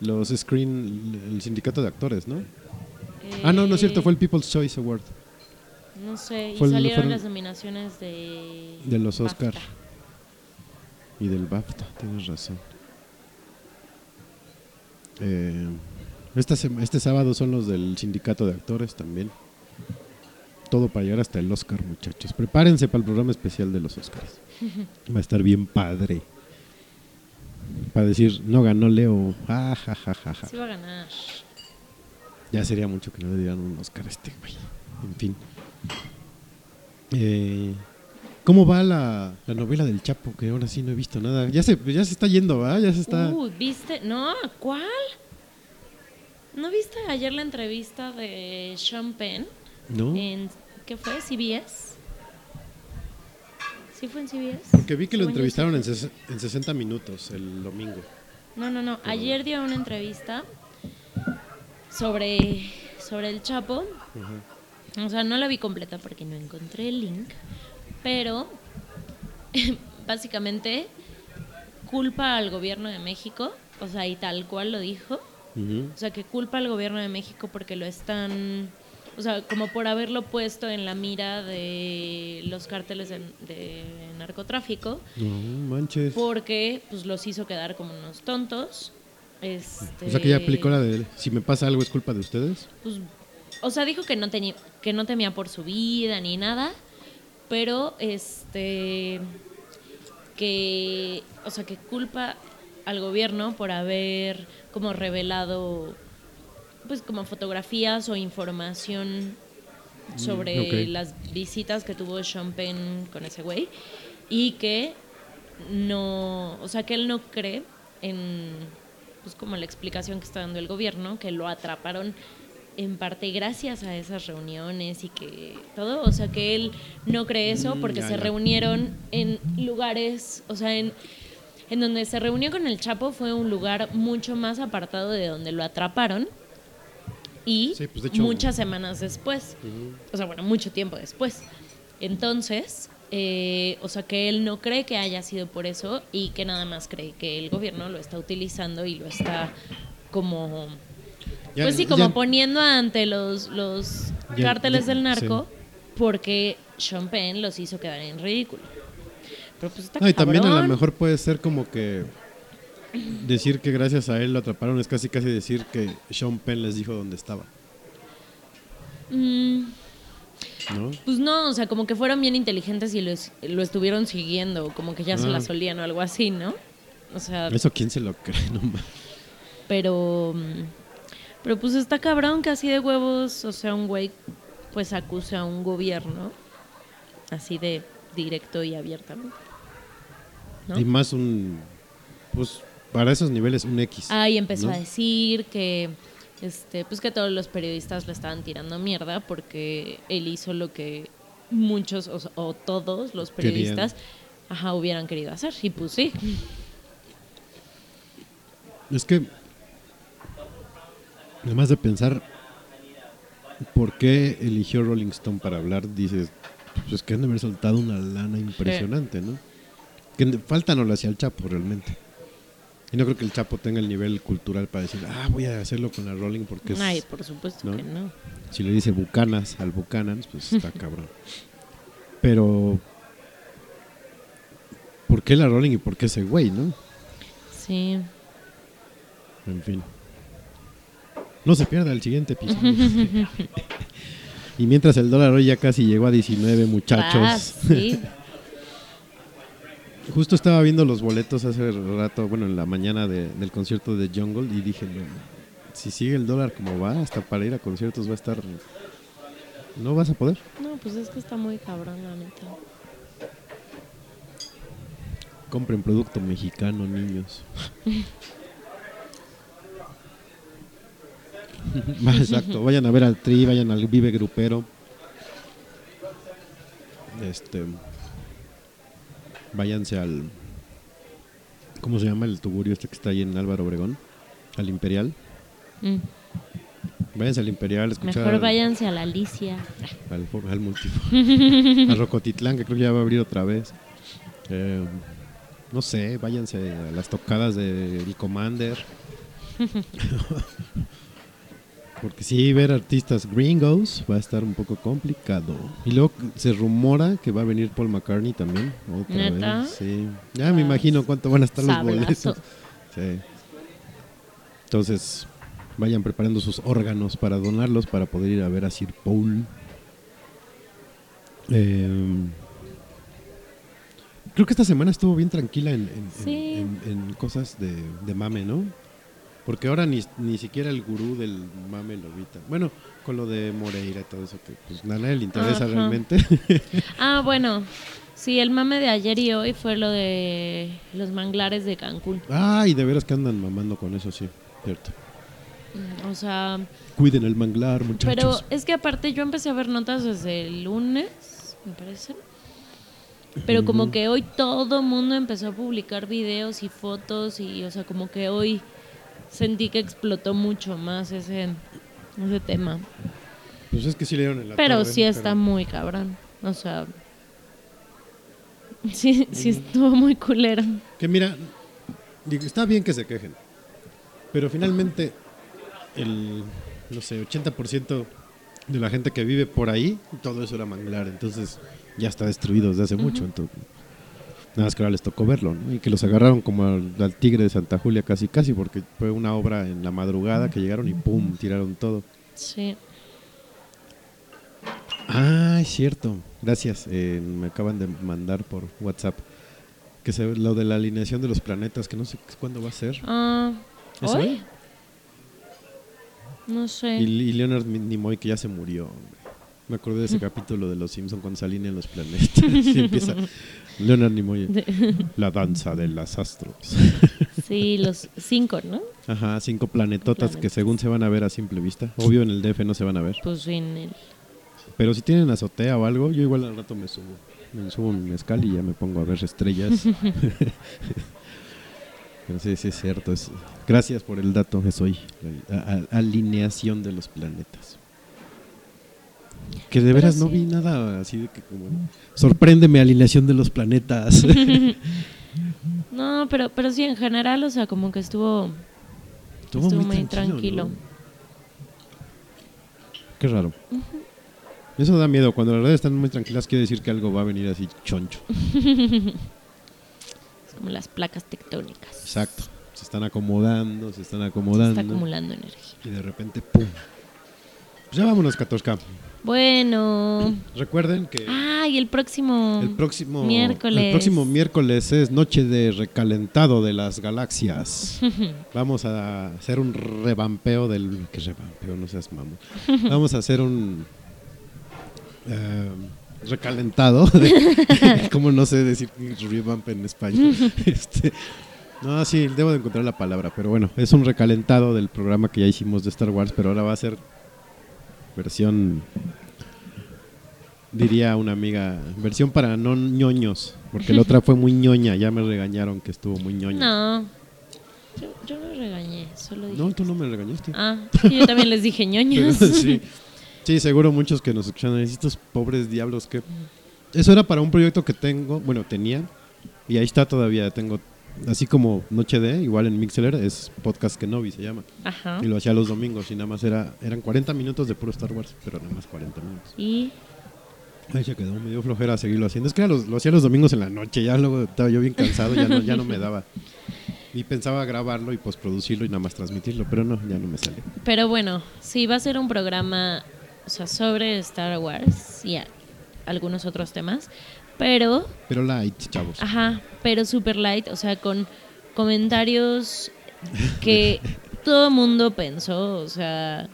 los Screen, el sindicato de actores, ¿no? Ah, no, no es cierto, fue el Eh, People's Choice Award. No sé, y salieron fueron- las nominaciones de... De los BAFTA. Oscar. Y del BAFTA, tienes razón. Eh, Esta este sábado son los del sindicato de actores también. Todo para llegar hasta el Oscar, muchachos. Prepárense para el programa especial de los Oscars. [laughs] Va a estar bien padre. Para decir, no ganó Leo. Ah, ja, ja, ja, ja. Sí va a ganar. Ya sería mucho que no le dieran un Oscar a este güey. En fin. Eh, ¿Cómo va la, la novela del Chapo? Que ahora sí no he visto nada. Ya se, ya se está yendo, ¿va? Ya se está. Uh, ¿viste? No, ¿cuál? ¿No viste ayer la entrevista de Sean Penn ¿No? en ¿qué fue? CBS. ¿Sí fue en CBS? Porque vi que lo entrevistaron en, ses- en 60 minutos el domingo. No, no, no. Ayer dio una entrevista sobre, sobre el Chapo. O sea, no la vi completa porque no encontré el link. Pero [laughs] básicamente culpa al gobierno de México. O sea, y tal cual lo dijo. O sea, que culpa al gobierno de México porque lo están, o sea, como por haberlo puesto en la mira de los cárteles de, de narcotráfico, No manches. porque pues los hizo quedar como unos tontos. Este, O sea que ya aplicó la de si me pasa algo es culpa de ustedes. pues, o sea, dijo que no tenía, que no temía por su vida ni nada, pero este que, o sea, que culpa al gobierno por haber como revelado pues como fotografías o información sobre ok. las visitas que tuvo Sean Penn con ese güey y que no, o sea, que él no cree en pues como la explicación que está dando el gobierno, que lo atraparon en parte gracias a esas reuniones y que todo, o sea, que él no cree eso Mm, porque se reunieron en lugares, o sea, en en donde se reunió con el Chapo fue un lugar mucho más apartado de donde lo atraparon y Sí, pues, hecho- muchas semanas después, o sea, bueno, mucho tiempo después. Entonces, eh, o sea, que él no cree que haya sido por eso y que nada más cree que el gobierno lo está utilizando y lo está como, Ya- pues sí, como ya- poniendo ante los, los Ya- cárteles del narco sí. porque Sean Penn los hizo quedar en ridículo. Pero pues está No, y también a lo mejor puede ser como que decir que gracias a él lo atraparon es casi casi decir que Sean Penn les dijo dónde estaba, Mm, ¿no? Pues no, o sea, como que fueron bien inteligentes y lo, lo estuvieron siguiendo, como que ya se Ah. la solían o algo así, ¿no? O sea, Eso quién se lo cree, [laughs] no ma- pero. mm, Pero pues está cabrón que así de huevos, o sea, un güey pues acuse a un gobierno así de directo y abiertamente. ¿no? Y más un pues para esos niveles un X. Ah, y empezó ¿no? a decir que este, pues que todos los periodistas le estaban tirando mierda porque él hizo lo que muchos o, o todos los Querían. periodistas ajá, hubieran querido hacer. Y pues sí. Es que además de pensar por qué eligió Rolling Stone para hablar, dices, pues que han de haber soltado una lana impresionante, ¿no? Que falta no lo hacía el Chapo realmente. Y no creo que el Chapo tenga el nivel cultural para decir, ah, voy a hacerlo con la Rolling porque es- Ay, por supuesto ¿no? que no. si le dice Bucanas al Bucanans, pues está [laughs] cabrón. Pero, ¿por qué la Rolling y por qué ese güey, no? Sí. En fin. No se pierda el siguiente episodio. y mientras el dólar hoy ya casi llegó a 19, muchachos. Ah, sí. [laughs] Justo estaba viendo los boletos hace rato, bueno, en la mañana de- del concierto de Jungle y dije, no, si sigue el dólar como va, hasta para ir a conciertos va a estar... No vas a poder. No, pues es que está muy cabrón, la neta. Compren producto mexicano, niños. [laughs] [laughs] Exacto, vayan a ver al Tri, vayan al Vive Grupero. Este váyanse al ¿cómo se llama el tugurio este que está ahí en Álvaro Obregón? Al Imperial. Mm. Váyanse al Imperial, escuchar Mejor váyanse a la Alicia. al, al multifo. [laughs] a Rocotitlán, que creo que ya va a abrir otra vez. Eh, no sé, váyanse a las tocadas de El Commander. [laughs] Porque sí, ver artistas gringos va a estar un poco complicado. Y luego se rumora que va a venir Paul McCartney también. Otra ¿Neta? vez. Sí. Ya me imagino cuánto van a estar los boletos. Sí. Entonces, vayan preparando sus órganos para donarlos para poder ir a ver a Sir Paul. Eh, creo que esta semana estuvo bien tranquila en, en- en- Sí. en- en cosas de, de mame, ¿no? Porque ahora ni, ni siquiera el gurú del mame lo evita. Bueno, con lo de Moreira y todo eso, que pues a nadie le interesa Ajá. realmente. [laughs] Ah, bueno. Sí, el mame de ayer y hoy fue lo de los manglares de Cancún. Ay, de veras que andan mamando con eso, sí, cierto. O sea, Cuiden el manglar, muchachos. pero es que aparte yo empecé a ver notas desde el lunes, me parece. Pero como que hoy todo mundo empezó a publicar videos y fotos y, o sea, como que hoy sentí que explotó mucho más ese, ese tema. Pues es que sí le dieron en la Pero sí está pero- muy cabrón. O sea, [laughs] sí, sí estuvo muy culero. Que mira, está bien que se quejen, pero finalmente el, no sé, 80% de la gente que vive por ahí, todo eso era manglar, entonces ya está destruido desde hace mucho, entonces nada más que ahora les tocó verlo, ¿no? Y que los agarraron como al, al tigre de Santa Julia casi casi, porque fue una obra en la madrugada que llegaron y pum, tiraron todo. Sí. Ah, es cierto. Gracias. Eh, me acaban de mandar por WhatsApp que se, lo de la alineación de los planetas, que no sé cuándo va a ser. Ah, ¿Es ¿Hoy? hoy? No sé. Y, y Leonard Nimoy que ya se murió. hombre. Me acordé de ese capítulo de Los Simpson cuando se alinean los planetas. [laughs] Empieza Leonard Nimoy. [laughs] La danza de las astros. Sí, los cinco, ¿no? Ajá, cinco planetotas que según se van a ver a simple vista. Obvio en el DF no se van a ver. Pues en el... Pero si tienen azotea o algo, yo igual al rato me subo. Me subo mi mezcal y ya me pongo a ver estrellas. [laughs] [laughs] Pero sí, sí es cierto. es- gracias por el dato. La a- a- alineación de los planetas. Que de veras no vi nada así de que como... Sorpréndeme, alineación de los planetas. [laughs] No, pero, pero sí, en general, o sea, como que estuvo... Estuvo, Estuvo muy, muy tranquilo. tranquilo. ¿no? Qué raro. Eso da miedo. Cuando las redes están muy tranquilas, quiere decir que algo va a venir así choncho. [laughs] Es como las placas tectónicas. Exacto. Se están acomodando, se están Se acomodando. está acumulando energía. y de repente, ¡pum! Pues ya vámonos, 14K. Bueno. Recuerden que Ah, y el próximo... el próximo miércoles. el próximo miércoles es noche de recalentado de las galaxias. [laughs] Vamos a hacer un revampeo del que revampeo, no seas mamón. Vamos a hacer un eh, recalentado. [laughs] de- ¿Cómo no sé decir revamp en español? [laughs] Este, no, sí, debo de encontrar la palabra, pero bueno, es un recalentado del programa que ya hicimos de Star Wars, pero ahora va a ser versión diría una amiga, versión para no ñoños, porque la otra fue muy ñoña, ya me regañaron que estuvo muy ñoña. No. Yo, yo no regañé, solo dije... No, tú no me regañaste. Ah, sí, yo también les dije [laughs] ñoños. sí. Sí, seguro muchos que nos escuchan estos pobres diablos que eso era para un proyecto que tengo, bueno, tenía y ahí está todavía, tengo así como Noche de, igual en Mixler es podcast que Novi se llama. Ajá. Y lo hacía los domingos y nada más era eran 40 minutos de puro Star Wars, pero nada más 40 minutos. Y... Ahí se quedó, me dio flojera seguirlo haciendo. Es que los- lo hacía los domingos en la noche, ya luego estaba yo bien cansado, ya no, ya no me daba. Y pensaba grabarlo y postproducirlo y nada más transmitirlo, pero no, ya no me salió. Pero bueno, sí va a ser un programa, o sea, sobre Star Wars y a- algunos otros temas, pero, Pero light, chavos. ajá, pero super light, o sea, con comentarios que [laughs] todo mundo pensó, o sea,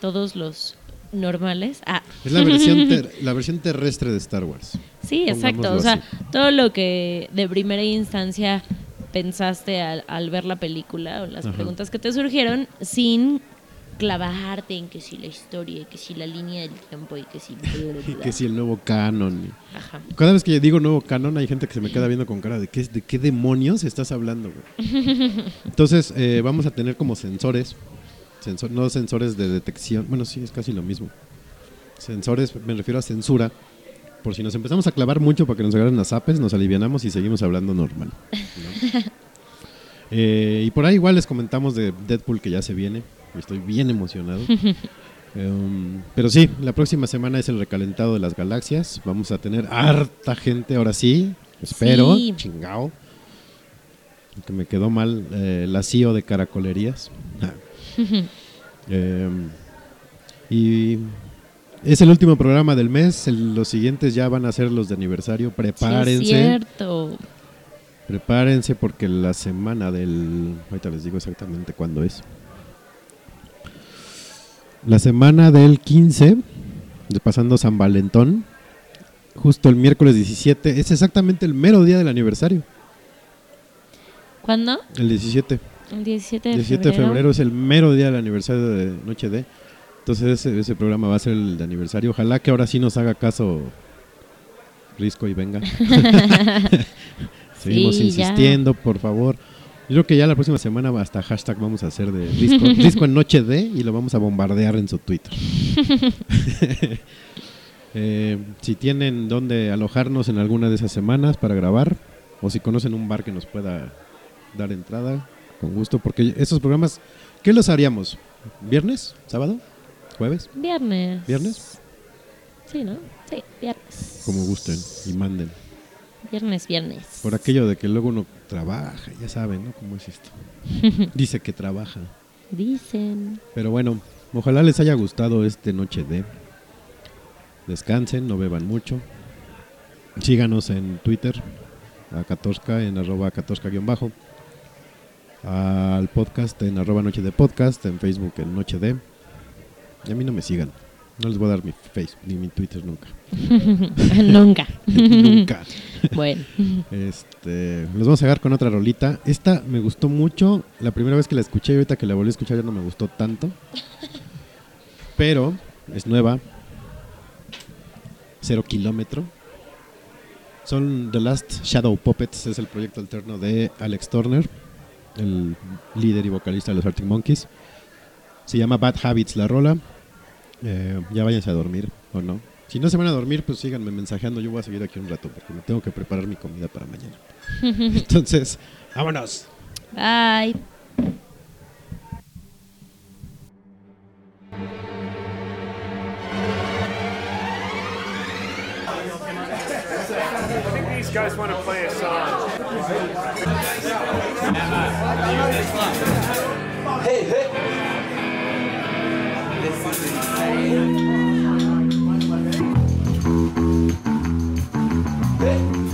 todos los normales. Ah, Es la versión, ter- [laughs] la versión terrestre de Star Wars. sí, exacto, o sea, así. todo lo que de primera instancia pensaste al, al ver la película o las Ajá. preguntas que te surgieron sin clavarte en que si la historia y que si la línea del tiempo y que si... [laughs] Y que si el nuevo canon. Ajá. Cada vez que digo nuevo canon hay gente que se me queda [laughs] viendo con cara de qué, de qué demonios estás hablando, güey. Entonces eh, vamos a tener como sensores, sensor, no sensores de detección, bueno sí es casi lo mismo. Sensores, me refiero a censura, por si nos empezamos a clavar mucho para que nos agarren las apes, nos alivianamos y seguimos hablando normal. ¿no? [laughs] Eh, y por ahí igual les comentamos de Deadpool que ya se viene, estoy bien emocionado. Um, [laughs] pero sí, la próxima semana es el recalentado de las galaxias. Vamos a tener harta gente, ahora sí. Espero, Sí. chingao. Que me quedó mal eh, la CEO de caracolerías. [laughs] Eh, y es el último programa del mes. el- los siguientes ya van a ser los de aniversario. Sí, es Prepárense. cierto. Prepárense porque la semana del... Ahorita les digo exactamente cuándo es. La semana del 15, de pasando San Valentón, justo el miércoles 17, es exactamente el mero día del aniversario. ¿Cuándo? El 17. El 17 de 17 de febrero. febrero es el mero día del aniversario de Noche D. Entonces ese, ese programa va a ser el de aniversario. Ojalá que ahora sí nos haga caso Risco y venga. [laughs] [laughs] Seguimos Sí, ya. insistiendo, por favor. Yo creo que ya la próxima semana hasta hashtag vamos a hacer de Risco [laughs] en Noche D y lo vamos a bombardear en su Twitter. [laughs] Eh, si tienen dónde alojarnos en alguna de esas semanas para grabar o si conocen un bar que nos pueda dar entrada, con gusto, porque esos programas, ¿qué los haríamos? ¿Viernes? ¿Sábado? ¿Jueves? Viernes. ¿Viernes? Sí, ¿no? Sí, viernes. Como gusten y manden. Viernes, viernes. Por aquello de que luego uno trabaja, ya saben, ¿no? ¿Cómo es esto? [laughs] Dice que trabaja. Dicen. Pero bueno, ojalá les haya gustado este Noche de. Descansen, no beban mucho. Síganos en Twitter, a Catorca, en arroba Catorca guion bajo. Al podcast en arroba Noche de Podcast, en Facebook en Noche de. Y a mí no me sigan. No les voy a dar mi Facebook ni mi Twitter nunca. [laughs] Nunca. nunca. [laughs] Bueno. Este, los vamos a agarrar con otra rolita. Esta me gustó mucho. La primera vez que la escuché y ahorita que la volví a escuchar ya no me gustó tanto. Pero es nueva. Cero kilómetro. Son The Last Shadow Puppets. Es el proyecto alterno de Alex Turner, el líder y vocalista de los Arctic Monkeys. Se llama Bad Habits la rola. Eh, ya váyanse a dormir o no. Si no se van a dormir, pues síganme mensajeando. Yo voy a seguir aquí un rato porque me tengo que preparar mi comida para mañana. [laughs] Entonces, vámonos. Bye. These guys want to play a song. Bad